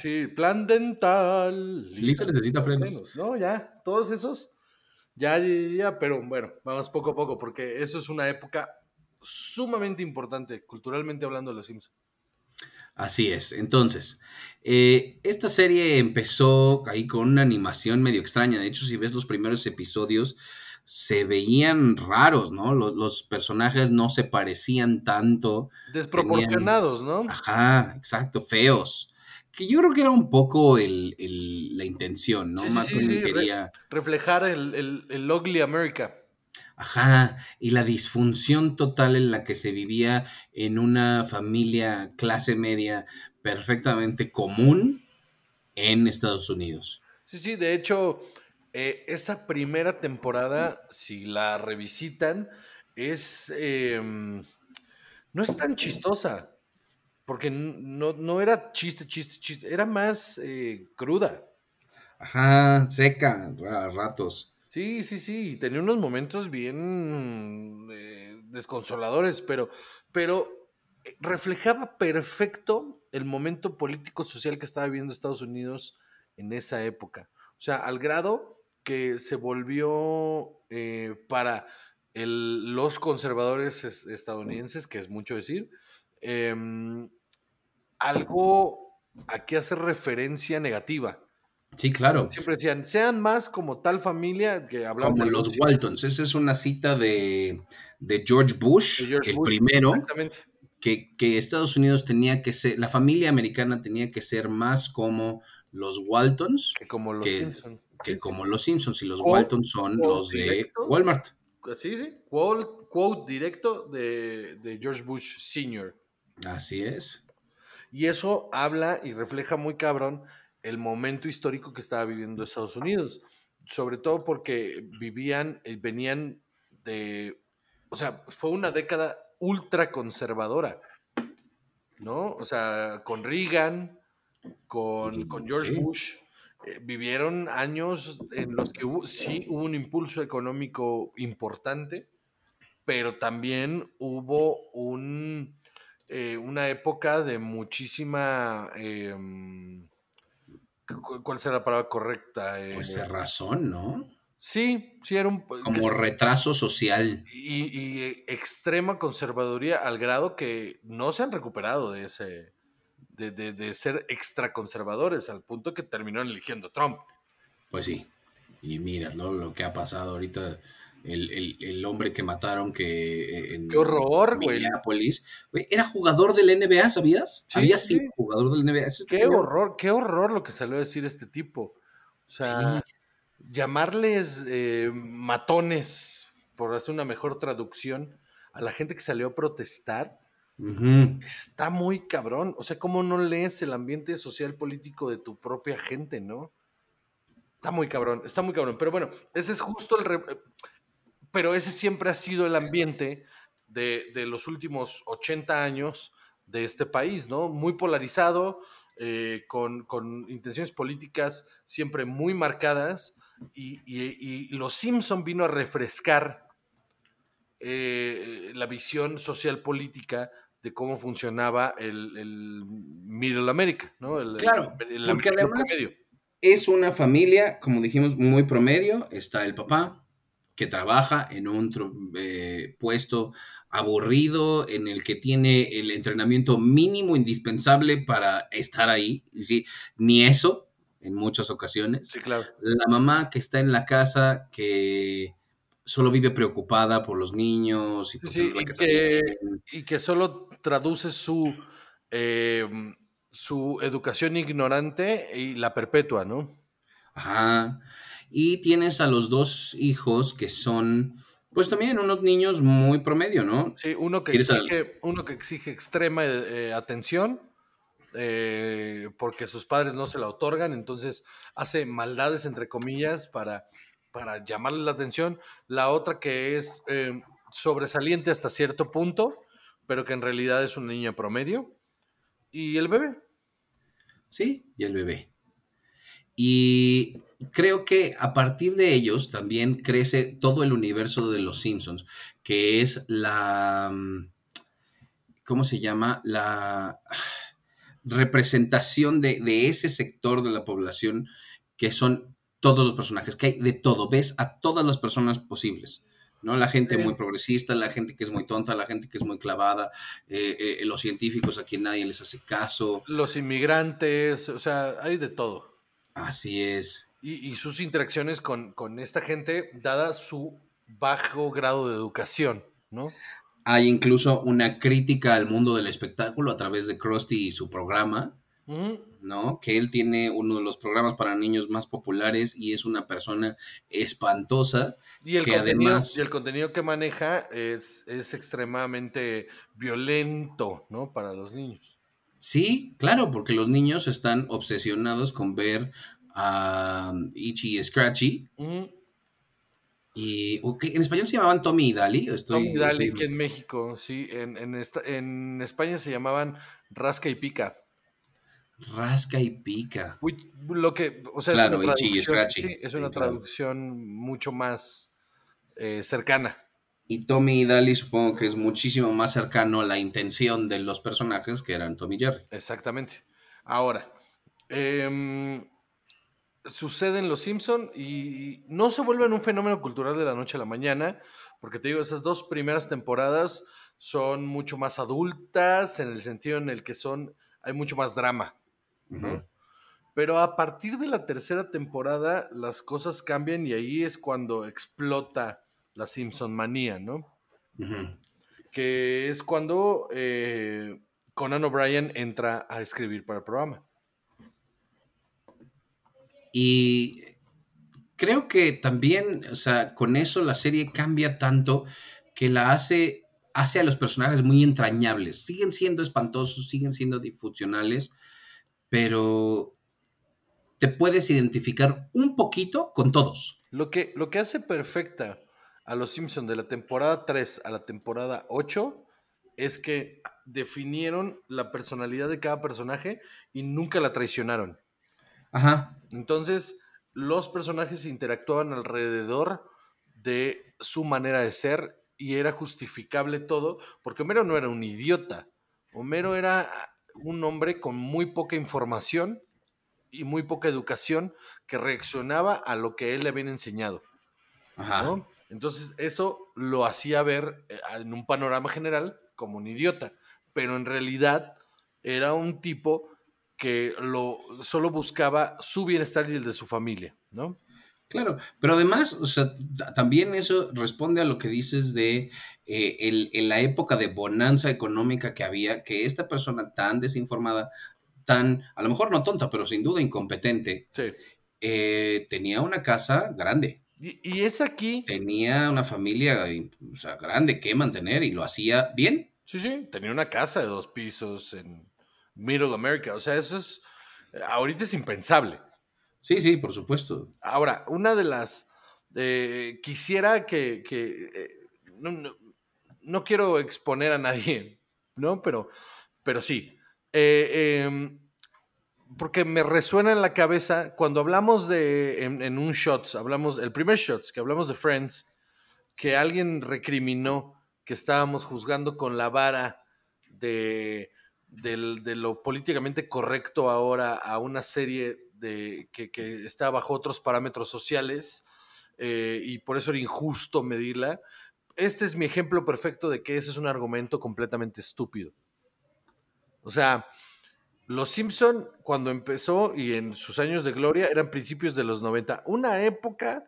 S1: Sí, plan dental.
S2: Lisa necesita frenos.
S1: Frenos, No, ya, todos esos, ya, ya, ya, pero bueno, vamos poco a poco, porque eso es una época sumamente importante, culturalmente hablando de los Simpsons.
S2: Así es. Entonces, eh, esta serie empezó ahí con una animación medio extraña. De hecho, si ves los primeros episodios, se veían raros, ¿no? Los, los personajes no se parecían tanto.
S1: Desproporcionados, ¿no?
S2: Ajá, exacto, feos. Que yo creo que era un poco el- el- la intención, ¿no?
S1: Sí, sí,
S2: Matt
S1: sí, re-
S2: quería.
S1: Reflejar el, el, el ugly America.
S2: Ajá, y la disfunción total en la que se vivía en una familia clase media perfectamente común en Estados Unidos.
S1: Sí, sí, de hecho, eh, esa primera temporada, si la revisitan, es. eh, no es tan chistosa. Porque no, no era chiste, chiste, chiste. Era más eh, cruda.
S2: Ajá, seca, a ratos.
S1: Sí, sí, sí. y Tenía unos momentos bien eh, desconsoladores, pero, pero reflejaba perfecto el momento político-social que estaba viviendo Estados Unidos en esa época. O sea, al grado que se volvió eh, para los conservadores estadounidenses, que es mucho decir, em, algo a que hacer referencia negativa.
S2: Sí, claro.
S1: Siempre decían, sean más como tal familia que hablamos.
S2: Como los Waltons. Esa es una cita de, George Bush, el primero. Que, que, Estados Unidos tenía que ser, la familia americana tenía que ser más como los Waltons.
S1: Que como los Simpsons.
S2: Que como los Simpsons. Y los Waltons son los de Walmart.
S1: Sí, sí. Quote, directo de, de George Bush Sr.
S2: Así es.
S1: Y eso habla y refleja muy cabrón el momento histórico que estaba viviendo Estados Unidos, sobre todo porque vivían, eh, venían de, o sea, fue una década ultra conservadora, ¿no? O sea, con Reagan, con, George Bush, eh, vivieron años en los que sí hubo un impulso económico importante, pero también hubo un, eh, una época de muchísima... Em, ¿Cuál será la palabra correcta?
S2: pues eh, razón, ¿no?
S1: Sí, sí, era un...
S2: Como retraso social.
S1: Y, extrema conservaduría al grado que no se han recuperado de ese... De, de, ser extraconservadores, al punto que terminaron eligiendo Trump.
S2: Pues sí. Y mira, ¿no? Lo que ha pasado ahorita el, hombre que mataron que
S1: en qué horror, güey.
S2: Era jugador del NBA, ¿sabías? Había sido jugador del NBA.
S1: qué horror, qué horror lo que salió a decir este tipo. O sea, llamarles eh, matones, por hacer una mejor traducción, a la gente que salió a protestar. Está muy cabrón. O sea, ¿cómo no lees el ambiente social político de tu propia gente, no? Está muy cabrón, está muy cabrón. Pero bueno, ese es justo el pero ese siempre ha sido el ambiente de, los últimos 80 años de este país, ¿no? Muy polarizado, eh, con, intenciones políticas siempre muy marcadas, y, Los Simpson vino a refrescar eh, la visión social política de cómo funcionaba el, el Middle America, ¿no?
S2: claro, porque además es una familia, como dijimos, muy promedio. Está el papá, que trabaja en un eh, puesto aburrido en el que tiene el entrenamiento mínimo indispensable para estar ahí. ¿sí? Ni eso en muchas ocasiones.
S1: Sí, claro.
S2: La mamá que está en la casa, que solo vive preocupada por los niños.
S1: Y, sí, y, que, solo traduce su, em, su educación ignorante y la perpetua, ¿no?
S2: Ajá. Y tienes a los dos hijos que son, pues también unos niños muy promedio, ¿no?
S1: Sí, uno que, exige, uno que exige extrema eh, atención eh, porque sus padres no se la otorgan, entonces hace maldades, entre comillas, para, para llamarle la atención. La otra que es eh, sobresaliente hasta cierto punto, pero que en realidad es una niña promedio. Y el bebé.
S2: Sí, y el bebé. Y creo que a partir de ellos también crece todo el universo de los Simpsons, que es la, mm, ¿cómo se llama? La representación de, ese sector de la población que son todos los personajes, que hay de todo, ves a todas las personas posibles. ¿no? La gente muy progresista, la gente que es muy tonta, la gente que es muy clavada, eh, eh, los científicos a quien nadie les hace caso.
S1: Los inmigrantes, o sea, hay de todo.
S2: Así es.
S1: Y, sus interacciones con, esta gente, dada su bajo grado de educación, ¿no?
S2: Hay incluso una crítica al mundo del espectáculo a través de Krusty y su programa, ¿no? Que él tiene uno de los programas para niños más populares y es una persona espantosa.
S1: Y el, contenido, además... y el contenido que maneja es, es extremadamente violento, ¿no? Para los niños.
S2: Sí, claro, porque los niños están obsesionados con ver a Ichi y Scratchy. Y en español se llamaban Tommy y Dali.
S1: Tommy y Dali, aquí en México, sí. En, en, España se llamaban Rasca y Pica.
S2: Rasca y Pica.
S1: lo que, o sea, es una traducción, es una traducción mucho más eh, cercana.
S2: Y Tommy y Daly supongo que es muchísimo más cercano a la intención de los personajes que eran Tommy y Jerry.
S1: Exactamente. Ahora, em, sucede en Los Simpson y no se vuelven un fenómeno cultural de la noche a la mañana, porque te digo, esas dos primeras temporadas son mucho más adultas en el sentido en el que son, hay mucho más drama. Pero a partir de la tercera temporada las cosas cambian y ahí es cuando explota la Simpson manía, ¿no? Que es cuando eh, Conan O'Brien entra a escribir para el programa.
S2: Y creo que también, o sea, con eso la serie cambia tanto que la hace, hace a los personajes muy entrañables. Siguen siendo espantosos, siguen siendo difusionales, pero te puedes identificar un poquito con todos.
S1: Lo que, lo que hace perfecta a los Simpsons de la temporada 3 a la temporada 8 es que definieron la personalidad de cada personaje y nunca la traicionaron.
S2: Ajá.
S1: Entonces, los personajes interactuaban alrededor de su manera de ser y era justificable todo, porque Homero no era un idiota. Homero era un hombre con muy poca información y muy poca educación que reaccionaba a lo que él le habían enseñado.
S2: Ajá.
S1: Entonces, eso lo hacía ver eh, en un panorama general como un idiota, pero en realidad era un tipo que lo, solo buscaba su bienestar y el de su familia, ¿no?
S2: Claro, pero además, o sea, también eso responde a lo que dices de eh, el, en la época de bonanza económica que había, que esta persona tan desinformada, tan, a lo mejor no tonta, pero sin duda incompetente,
S1: Sí.
S2: eh, tenía una casa grande,
S1: Y, y es aquí,
S2: tenía una familia o sea, grande que mantener y lo hacía bien.
S1: sí, sí, tenía una casa de dos pisos en Middle America, o sea, eso es, ahorita es impensable.
S2: Sí, sí, por supuesto.
S1: Ahora, una de las, eh, quisiera que, que, eh, no, no- no quiero exponer a nadie, ¿no? Pero, pero sí. Eh, em, porque me resuena en la cabeza cuando hablamos de, en, un Shots, hablamos, el primer Shots, que hablamos de Friends, que alguien recriminó que estábamos juzgando con la vara de, del- de lo políticamente correcto ahora a una serie de, que, que está bajo otros parámetros sociales eh, y por eso era injusto medirla. Este es mi ejemplo perfecto de que ese es un argumento completamente estúpido. O sea, Los Simpson cuando empezó y en sus años de gloria eran principios de los 90, una época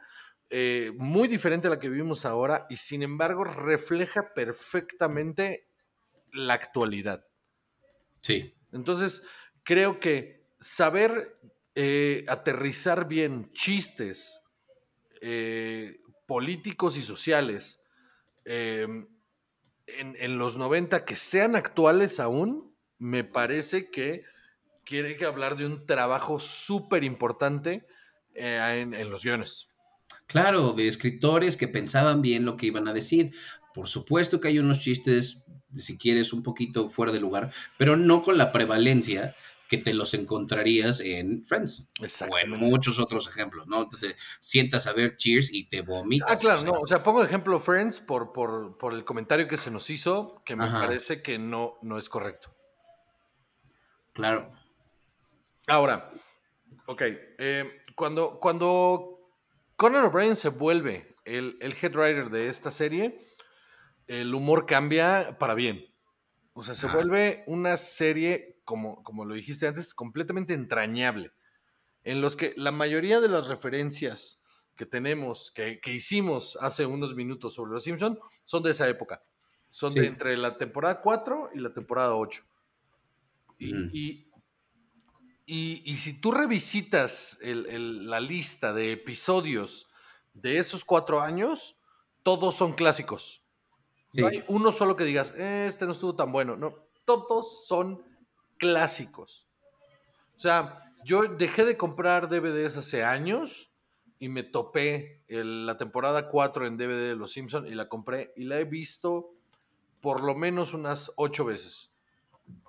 S1: eh, muy diferente a la que vivimos ahora y sin embargo refleja perfectamente la actualidad.
S2: Sí.
S1: Entonces, creo que saber eh, aterrizar bien chistes eh, políticos y sociales en, en los 90 que sean actuales aún, me parece que quiere que hablar de un trabajo súper importante eh, en, en los guiones.
S2: Claro, de escritores que pensaban bien lo que iban a decir. Por supuesto que hay unos chistes, si quieres, un poquito fuera de lugar, pero no con la prevalencia que te los encontrarías en Friends o en muchos otros ejemplos, ¿no? Te sientas a ver Cheers y te vomitas.
S1: Ah, claro,
S2: o sea,
S1: no. O sea, pongo de ejemplo Friends por, por, por el comentario que se nos hizo, que me
S2: Ajá.
S1: parece que no, no es correcto.
S2: Claro.
S1: Ahora, ok, eh, cuando, cuando Conan O'Brien se vuelve el, el head writer de esta serie, el humor cambia para bien. O sea, se vuelve una serie, como, como lo dijiste antes, completamente entrañable, en los que la mayoría de las referencias que tenemos, que, que hicimos hace unos minutos sobre Los Simpson, son de esa época. Son de entre la temporada 4 y la temporada 8. Y,
S2: Mm.
S1: y- y- y si tú revisitas el- el- la lista de episodios de esos cuatro años, todos son clásicos. No hay uno solo que digas, "Eh, este no estuvo tan bueno. No, todos son clásicos. O sea, yo dejé de comprar DVDs hace años y me topé el- la temporada 4 en DVD de Los Simpson y la compré y la he visto por lo menos unas ocho veces.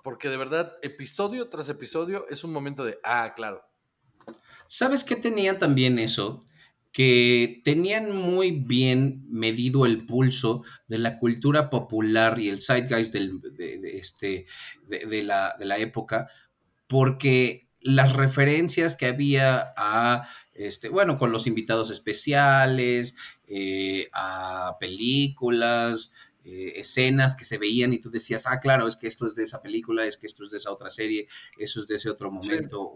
S1: Porque de verdad, episodio tras episodio es un momento de, ah, claro.
S2: ¿Sabes qué tenía también eso? que tenían muy bien medido el pulso de la cultura popular y el zeitgeist del, de, este, de, la, de la época, porque las referencias que había a, este, bueno, con los invitados especiales, eh, a películas, eh, escenas que se veían y tú decías, ah, claro, es que esto es de esa película, es que esto es de esa otra serie, eso es de ese otro momento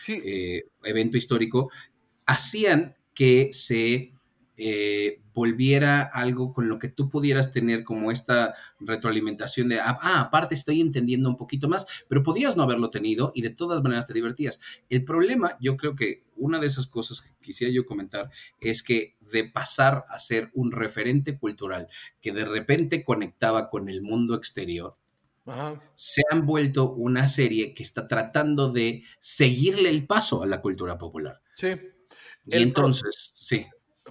S2: sí. o sí. Eh, evento histórico, hacían que se eh, volviera algo con lo que tú pudieras tener como esta retroalimentación de, ah, aparte estoy entendiendo un poquito más, pero podías no haberlo tenido y de todas maneras te divertías. El problema, yo creo que una de esas cosas que quisiera yo comentar es que de pasar a ser un referente cultural que de repente conectaba con el mundo exterior, Ajá. se han vuelto una serie que está tratando de seguirle el paso a la cultura popular.
S1: Sí.
S2: Y el entonces, sí.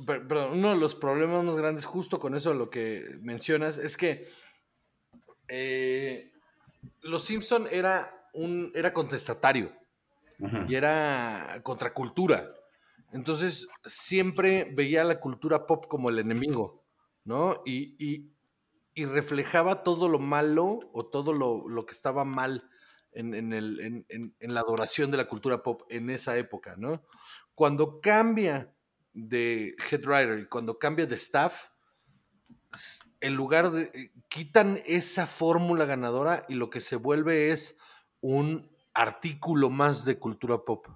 S1: Perdón, uno de los problemas más grandes justo con eso lo que mencionas es que eh, Los Simpson era un era contestatario y era contracultura. Entonces siempre veía la cultura pop como el enemigo, ¿no? Y, y, y reflejaba todo lo malo o todo lo, lo que estaba mal en, en, el, en, en, la adoración de la cultura pop en esa época, ¿no? Cuando cambia de head writer y cuando cambia de staff, en lugar de eh, quitan esa fórmula ganadora y lo que se vuelve es un artículo más de cultura pop.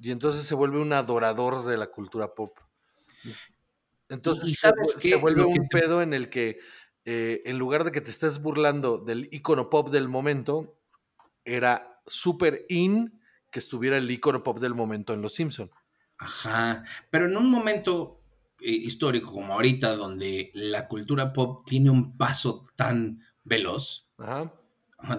S1: Y entonces se vuelve un adorador de la cultura pop. Entonces se, se, vuelve un pedo en el que eh, en lugar de que te estés burlando del icono pop del momento, era súper in que estuviera el icono pop del momento en Los Simpson.
S2: Ajá, pero en un momento eh, histórico como ahorita, donde la cultura pop tiene un paso tan veloz,
S1: Ajá.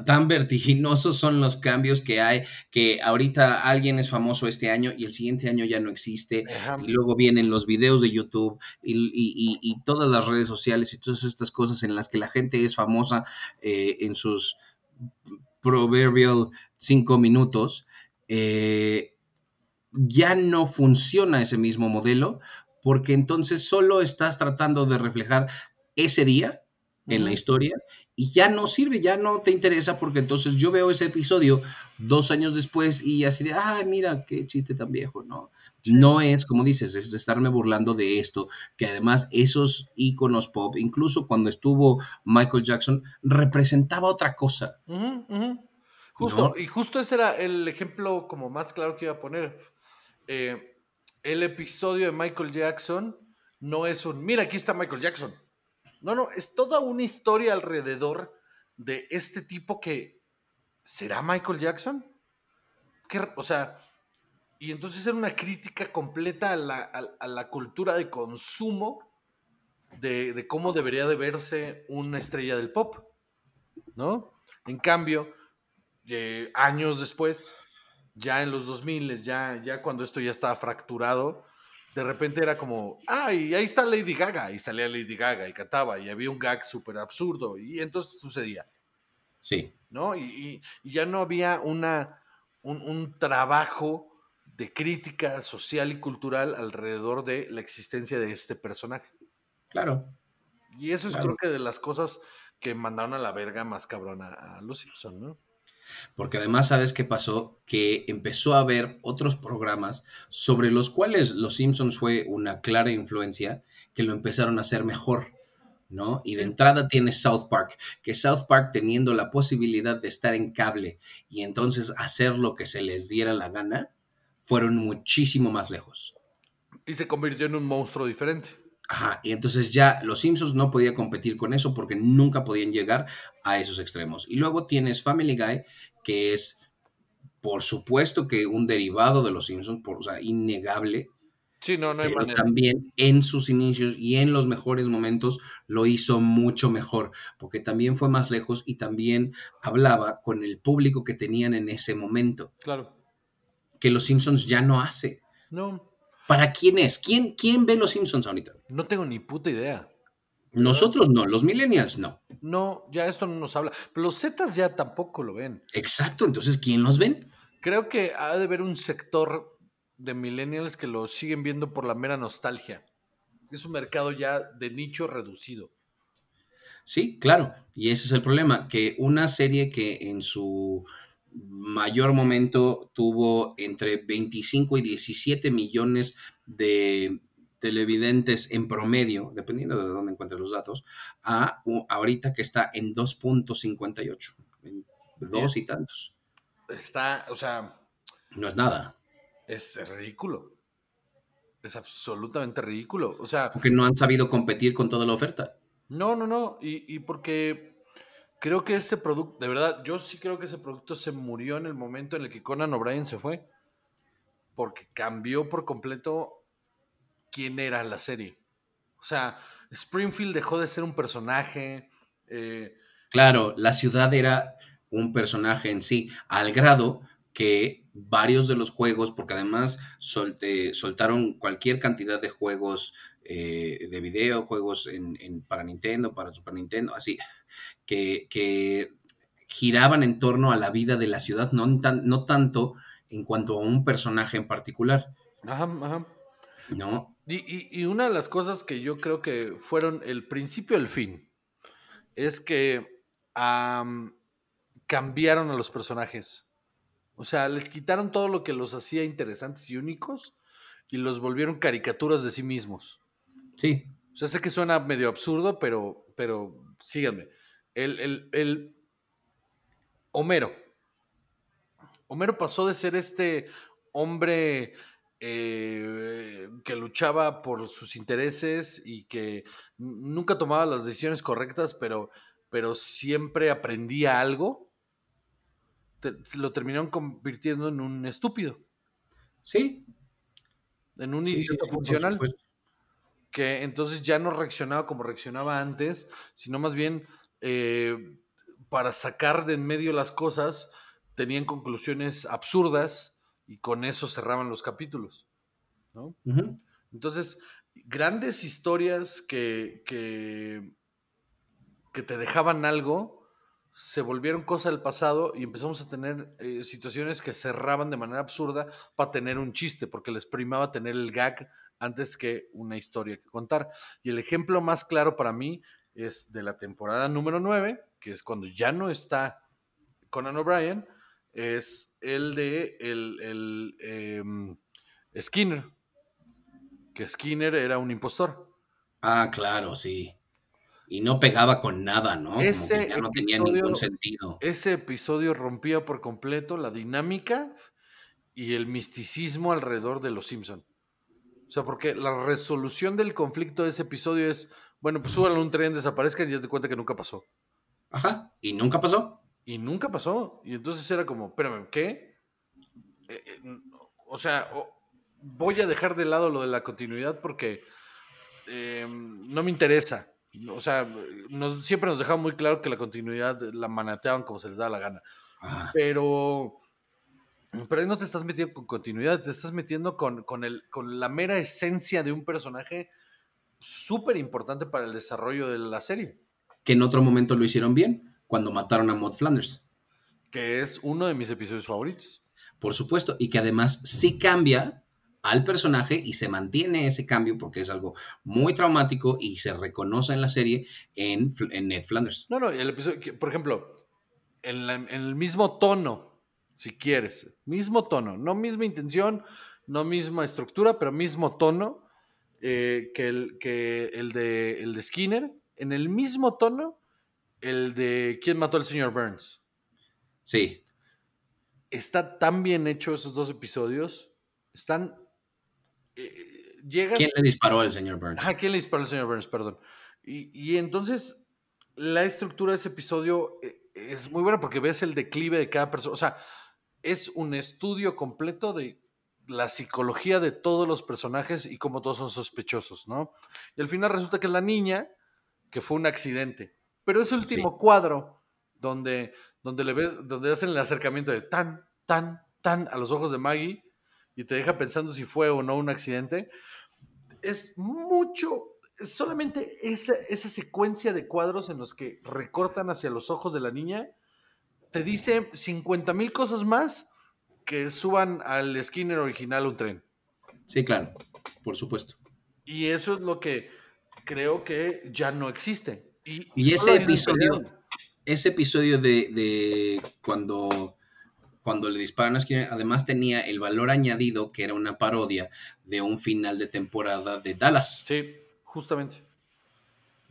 S2: tan vertiginosos son los cambios que hay, que ahorita alguien es famoso este año y el siguiente año ya no existe,
S1: Ajá.
S2: y luego vienen los videos de YouTube y, y, y, y, todas las redes sociales y todas estas cosas en las que la gente es famosa eh, en sus proverbial cinco minutos. Eh, ya no funciona ese mismo modelo porque entonces solo estás tratando de reflejar ese día en la historia y ya no sirve, ya no te interesa porque entonces yo veo ese episodio dos años después y así de, ah, mira, qué chiste tan viejo, ¿no? No es, como dices, es estarme burlando de esto, que además esos iconos pop, incluso cuando estuvo Michael Jackson, representaba otra cosa.
S1: Uh -huh, uh -huh. Justo, ¿no? y justo ese era el ejemplo como más claro que iba a poner eh, el episodio de Michael Jackson no es un, mira, aquí está Michael Jackson. No, no, es toda una historia alrededor de este tipo que, ¿será Michael Jackson? ¿Qué, o sea, y entonces era una crítica completa a la, a, la cultura de consumo de, de, cómo debería de verse una estrella del pop, ¿no? En cambio, eh, años después, ya en los 2000, ya, ya cuando esto ya estaba fracturado, de repente era como, ah, y ahí está Lady Gaga, y salía Lady Gaga y cantaba, y había un gag súper absurdo, y entonces sucedía.
S2: Sí.
S1: ¿No? Y, y, ya no había una, un, un, trabajo de crítica social y cultural alrededor de la existencia de este personaje.
S2: Claro.
S1: Y eso es
S2: claro.
S1: creo que de las cosas que mandaron a la verga más cabrona a Simpson, ¿no?
S2: Porque además, ¿sabes qué pasó? Que empezó a haber otros programas sobre los cuales Los Simpsons fue una clara influencia que lo empezaron a hacer mejor, ¿no? Y de entrada tienes South Park, que South Park teniendo la posibilidad de estar en cable y entonces hacer lo que se les diera la gana, fueron muchísimo más lejos.
S1: Y se convirtió en un monstruo diferente.
S2: Ajá, y entonces ya los Simpsons no podía competir con eso porque nunca podían llegar a esos extremos. Y luego tienes Family Guy, que es, por supuesto que un derivado de los Simpsons, por, o sea, innegable.
S1: Sí, no, no hay
S2: pero
S1: manera.
S2: también en sus inicios y en los mejores momentos lo hizo mucho mejor, porque también fue más lejos y también hablaba con el público que tenían en ese momento.
S1: Claro.
S2: Que los Simpsons ya no hace.
S1: No.
S2: ¿Para quién es? ¿Quién, quién ve los Simpsons ahorita?
S1: No tengo ni puta idea.
S2: Nosotros no, los millennials no.
S1: No, ya esto no nos habla. Pero los Zetas ya tampoco lo ven.
S2: Exacto, entonces, ¿quién los ven?
S1: Creo que ha de haber un sector de millennials que lo siguen viendo por la mera nostalgia. Es un mercado ya de nicho reducido.
S2: Sí, claro. Y ese es el problema, que una serie que en su mayor momento tuvo entre 25 y 17 millones de televidentes en promedio, dependiendo de dónde encuentres los datos, a ahorita que está en 2.58, en dos y tantos.
S1: Está, o sea...
S2: No es nada.
S1: Es, es ridículo. Es absolutamente ridículo. O sea...
S2: Porque no han sabido competir con toda la oferta.
S1: No, no, no. Y, y porque creo que ese producto, de verdad, yo sí creo que ese producto se murió en el momento en el que Conan O'Brien se fue. Porque cambió por completo quién era la serie. O sea, Springfield dejó de ser un personaje. Eh,
S2: claro, la ciudad era un personaje en sí, al grado que varios de los juegos, porque además soltaron cualquier cantidad de juegos eh, de video, juegos en, para Nintendo, para Super Nintendo, así, que, giraban en torno a la vida de la ciudad, no, no tanto en cuanto a un personaje en particular.
S1: Ajá, ajá.
S2: ¿No?
S1: Y, una de las cosas que yo creo que fueron el principio y el fin es que cambiaron a los personajes. O sea, les quitaron todo lo que los hacía interesantes y únicos y los volvieron caricaturas de sí mismos.
S2: Sí.
S1: O sea, sé que suena medio absurdo, pero, pero síganme. El, el, el Homero. Homero pasó de ser este hombre eh, que luchaba por sus intereses y que nunca tomaba las decisiones correctas, pero, pero siempre aprendía algo, lo terminaron convirtiendo en un estúpido.
S2: Sí.
S1: En un idiota funcional. Que entonces ya no reaccionaba como reaccionaba antes, sino más bien eh, para sacar de en medio las cosas, tenían conclusiones absurdas y con eso cerraban los capítulos. ¿no? Entonces, grandes historias que, que, te dejaban algo se volvieron cosa del pasado y empezamos a tener eh, situaciones que cerraban de manera absurda para tener un chiste, porque les primaba tener el gag antes que una historia que contar. Y el ejemplo más claro para mí es de la temporada número 9, que es cuando ya no está Conan O'Brien, es el de el, em, Skinner. Que Skinner era un impostor.
S2: Ah, claro, sí. Y no pegaba con nada, ¿no? Ese ya no tenía ningún sentido.
S1: Ese episodio rompía por completo la dinámica y el misticismo alrededor de los Simpson. O sea, porque la resolución del conflicto de ese episodio es, bueno, pues suban un tren, desaparezcan y ya te cuenta que nunca pasó.
S2: Ajá, y nunca pasó.
S1: Y nunca pasó. Y entonces era como, espérame, ¿qué? Eh, eh, o sea, voy a dejar de lado lo de la continuidad porque em, no me interesa. O sea, siempre nos dejaban muy claro que la continuidad la manateaban como se les da la gana. Pero, pero ahí no te estás metiendo con continuidad, te estás metiendo con, con, el, con la mera esencia de un personaje súper importante para el desarrollo de la serie.
S2: Que en otro momento lo hicieron bien cuando mataron a Maud Flanders.
S1: Que es uno de mis episodios favoritos.
S2: Por supuesto, y que además sí cambia al personaje y se mantiene ese cambio porque es algo muy traumático y se reconoce en la serie en, Ned Flanders.
S1: No, no, el episodio, por ejemplo, en, el mismo tono, si quieres, mismo tono, no misma intención, no misma estructura, pero mismo tono eh, que, el, que el, de, el de Skinner, en el mismo tono el de ¿Quién mató al señor Burns?
S2: Sí.
S1: Está tan bien hecho esos dos episodios. Están.
S2: Eh, ¿Quién le disparó al señor Burns?
S1: Ah, ¿quién le disparó al señor Burns? Perdón. Y, entonces, la estructura de ese episodio eh, es muy buena porque ves el declive de cada persona. O sea, es un estudio completo de la psicología de todos los personajes y cómo todos son sospechosos, ¿no? Y al final resulta que es la niña que fue un accidente. Pero ese último cuadro donde, donde le ves, donde hacen el acercamiento de tan, tan, tan a los ojos de Maggie y te deja pensando si fue o no un accidente, es mucho, solamente esa, esa secuencia de cuadros en los que recortan hacia los ojos de la niña, te dice 50 mil cosas más que suban al Skinner original un tren.
S2: Sí, claro, por supuesto.
S1: Y eso es lo que creo que ya no existe. Y,
S2: y ese episodio, ese episodio de, de, cuando, cuando le disparan a Skinner, además tenía el valor añadido que era una parodia de un final de temporada de Dallas.
S1: Sí, justamente.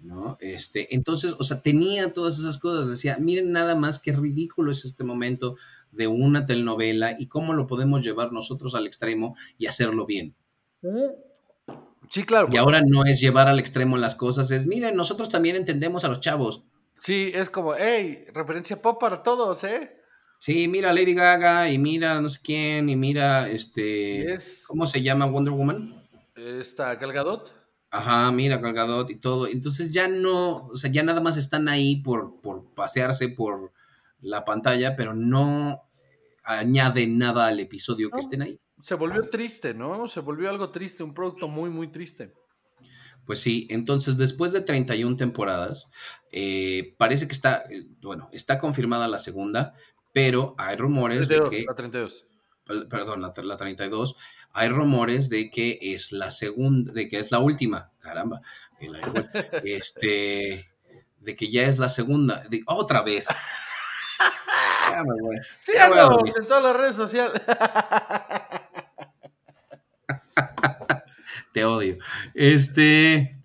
S2: ¿no? Este, entonces, o sea, tenía todas esas cosas. Decía, miren nada más qué ridículo es este momento de una telenovela y cómo lo podemos llevar nosotros al extremo y hacerlo bien.
S1: Sí, claro.
S2: Y ahora no es llevar al extremo las cosas, es, miren, nosotros también entendemos a los chavos.
S1: Sí, es como, hey, referencia pop para todos, ¿eh?
S2: Sí, mira Lady Gaga y mira no sé quién y mira este... ¿Cómo se llama Wonder Woman?
S1: Esta Gal Gadot.
S2: Ajá, mira Gal y todo. Entonces ya no, o sea, ya nada más están ahí por, por pasearse por la pantalla, pero no añade nada al episodio que estén ahí.
S1: Se volvió triste, ¿no? Se volvió algo triste, un producto muy, muy triste.
S2: Pues sí, entonces después de 31 temporadas, eh, parece que está, eh, bueno, está confirmada la segunda, pero hay rumores de que...
S1: La 32.
S2: Perdón, la, la 32 hay rumores de que es la segunda, de que es la última, caramba, *laughs* este, de que ya es la segunda, de, otra vez.
S1: Sí, en todas las redes sociales. *laughs*
S2: Te odio. Este.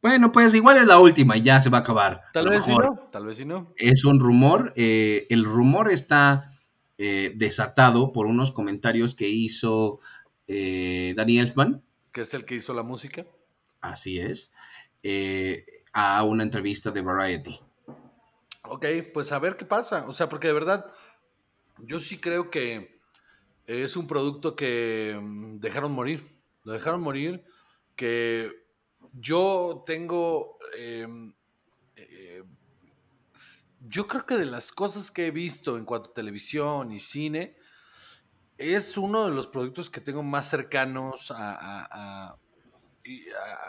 S2: Bueno, pues igual es la última y ya se va a acabar.
S1: Tal vez si no, tal vez si no.
S2: Es un rumor. Eh, el rumor está eh, desatado por unos comentarios que hizo eh, Danny Elfman.
S1: Que es el que hizo la música.
S2: Así es. Eh, a una entrevista de Variety.
S1: Ok, pues a ver qué pasa. O sea, porque de verdad, yo sí creo que es un producto que mm, dejaron morir. Lo dejaron morir. Que yo tengo em, yo creo que de las cosas que he visto en cuanto a televisión y cine, es uno de los productos que tengo más cercanos a,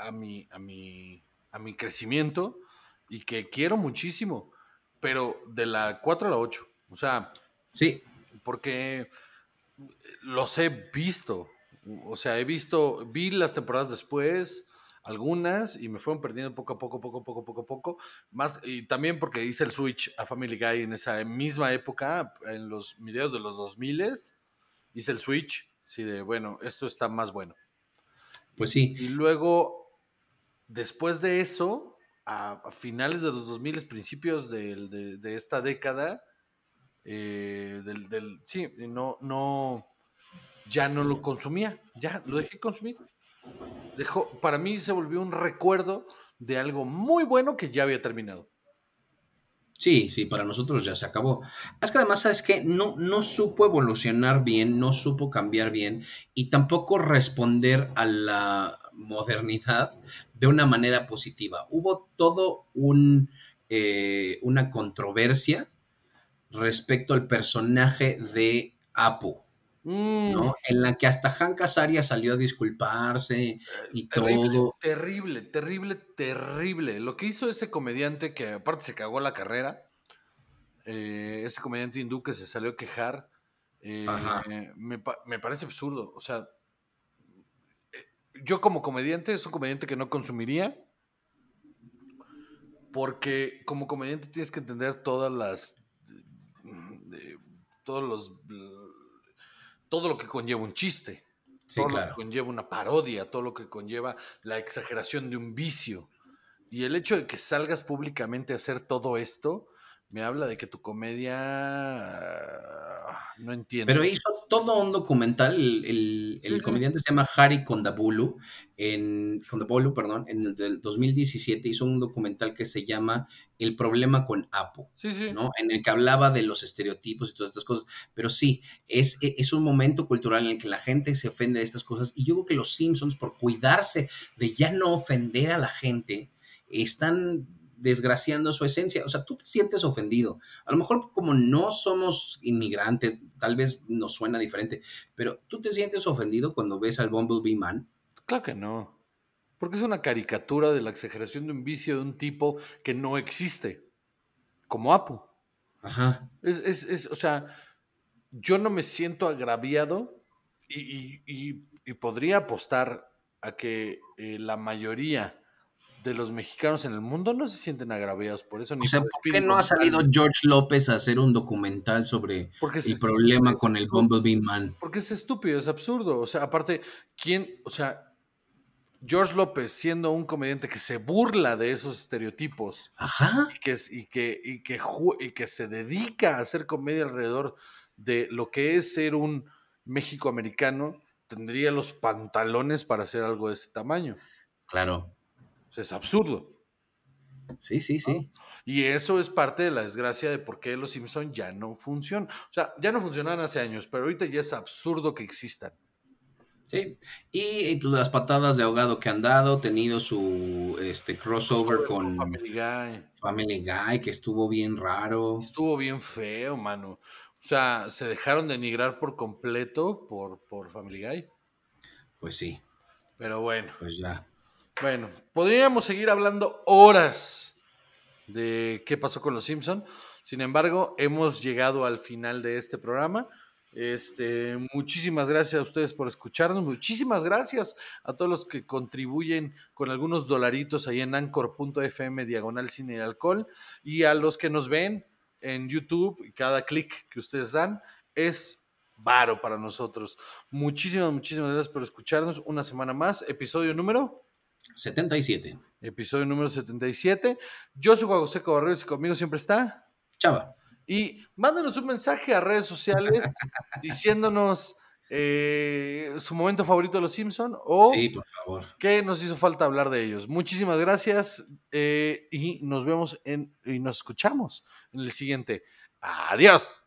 S1: a, mi, a, mi, a mi crecimiento y que quiero muchísimo, pero de la 4 a la 8. O sea,
S2: sí.
S1: Porque los he visto. O sea, he visto, vi las temporadas después, algunas y me fueron perdiendo poco a poco, poco a poco, poco a poco. Más, y también porque hice el switch a Family Guy en esa misma época, en los videos de los 2000 hice el switch, sí, de bueno, esto está más bueno.
S2: Pues sí.
S1: Y, luego, después de eso, a, finales de los 2000, principios de, de, esta década, eh, del, del, sí, no, no, ya no lo consumía, ya lo dejé consumir dejó, para mí se volvió un recuerdo de algo muy bueno que ya había terminado.
S2: Sí, sí, para nosotros ya se acabó. Es que además, ¿sabes qué? No, no supo evolucionar bien, no supo cambiar bien y tampoco responder a la modernidad de una manera positiva. Hubo todo un, eh, una controversia respecto al personaje de Apu. ¿no? Mm. En la que hasta Hank Azaria salió a disculparse y todo.
S1: Terrible, terrible, terrible. Lo que hizo ese comediante que aparte se cagó la carrera, eh, ese comediante hindú que se salió a quejar, eh, me, me, parece absurdo. O sea, eh, yo como comediante es un comediante que no consumiría. Porque como comediante tienes que entender todas las... todos los todo lo que conlleva un chiste, todo lo que conlleva una parodia, todo lo que conlleva la exageración de un vicio. Y el hecho de que salgas públicamente a hacer todo esto, me habla de que tu comedia no entiende.
S2: Pero hizo todo un documental, el, comediante se llama Harry Kondabulu, en Kondabulu, perdón, en el del 2017 hizo un documental que se llama El problema con Apo, ¿no? En el que hablaba de los estereotipos y todas estas cosas. Pero sí, es, e, es un momento cultural en el que la gente se ofende de estas cosas y yo creo que los Simpsons, por cuidarse de ya no ofender a la gente, están desgraciando su esencia. O sea, tú te sientes ofendido. A lo mejor como no somos inmigrantes, tal vez nos suena diferente, pero tú te sientes ofendido cuando ves al Bumblebee Man.
S1: Claro que no. Porque es una caricatura de la exageración de un vicio de un tipo que no existe. Como Apu.
S2: Ajá.
S1: Es, es, es, o sea, yo no me siento agraviado Y, y- y podría apostar a que eh, la mayoría de los mexicanos en el mundo no se sienten agraviados por eso.
S2: O
S1: Ni
S2: sea,
S1: por
S2: ¿por qué no ha salido George López a hacer un documental sobre
S1: Porque
S2: el problema
S1: estúpido,
S2: con el Bumblebee Man?
S1: Porque es estúpido, es absurdo. O sea, aparte, ¿quién? O sea, George López siendo un comediante que se burla de esos estereotipos
S2: Ajá.
S1: y que, es- y que, y que, y que se dedica a hacer comedia alrededor de lo que es ser un México americano, tendría los pantalones para hacer algo de ese tamaño.
S2: Claro.
S1: Es absurdo.
S2: Sí, sí, sí.
S1: Y eso es parte de la desgracia de por qué los Simpson ya no funcionan. O sea, ya no funcionan hace años, pero ahorita ya es absurdo que existan.
S2: Sí. Y las patadas de ahogado que han dado, tenido su este crossover con
S1: Family Guy.
S2: Family Guy, que estuvo bien raro.
S1: Estuvo bien feo, mano. O sea, se dejaron denigrar por completo por, por Family Guy.
S2: Pues sí,
S1: Pero bueno,
S2: pues ya.
S1: Bueno, podríamos seguir hablando horas de qué pasó con los Simpson. Sin embargo, hemos llegado al final de este programa. Este, muchísimas gracias a ustedes por escucharnos. Muchísimas gracias a todos los que contribuyen con algunos dolaritos ahí en anchor.fm diagonal cine y alcohol. Y a los que nos ven en YouTube, cada clic que ustedes dan es varo para nosotros. Muchísimas, muchísimas gracias por escucharnos una semana más. Episodio número
S2: 77.
S1: episodio número 77. Yo soy Juan José Cabarreros y conmigo siempre está.
S2: Chava.
S1: Y mándanos un mensaje a redes sociales *laughs* diciéndonos eh, su momento favorito de los Simpson o
S2: Sí, por favor.
S1: qué nos hizo falta hablar de ellos. Muchísimas gracias eh, y nos vemos en, y nos escuchamos en el siguiente. Adiós.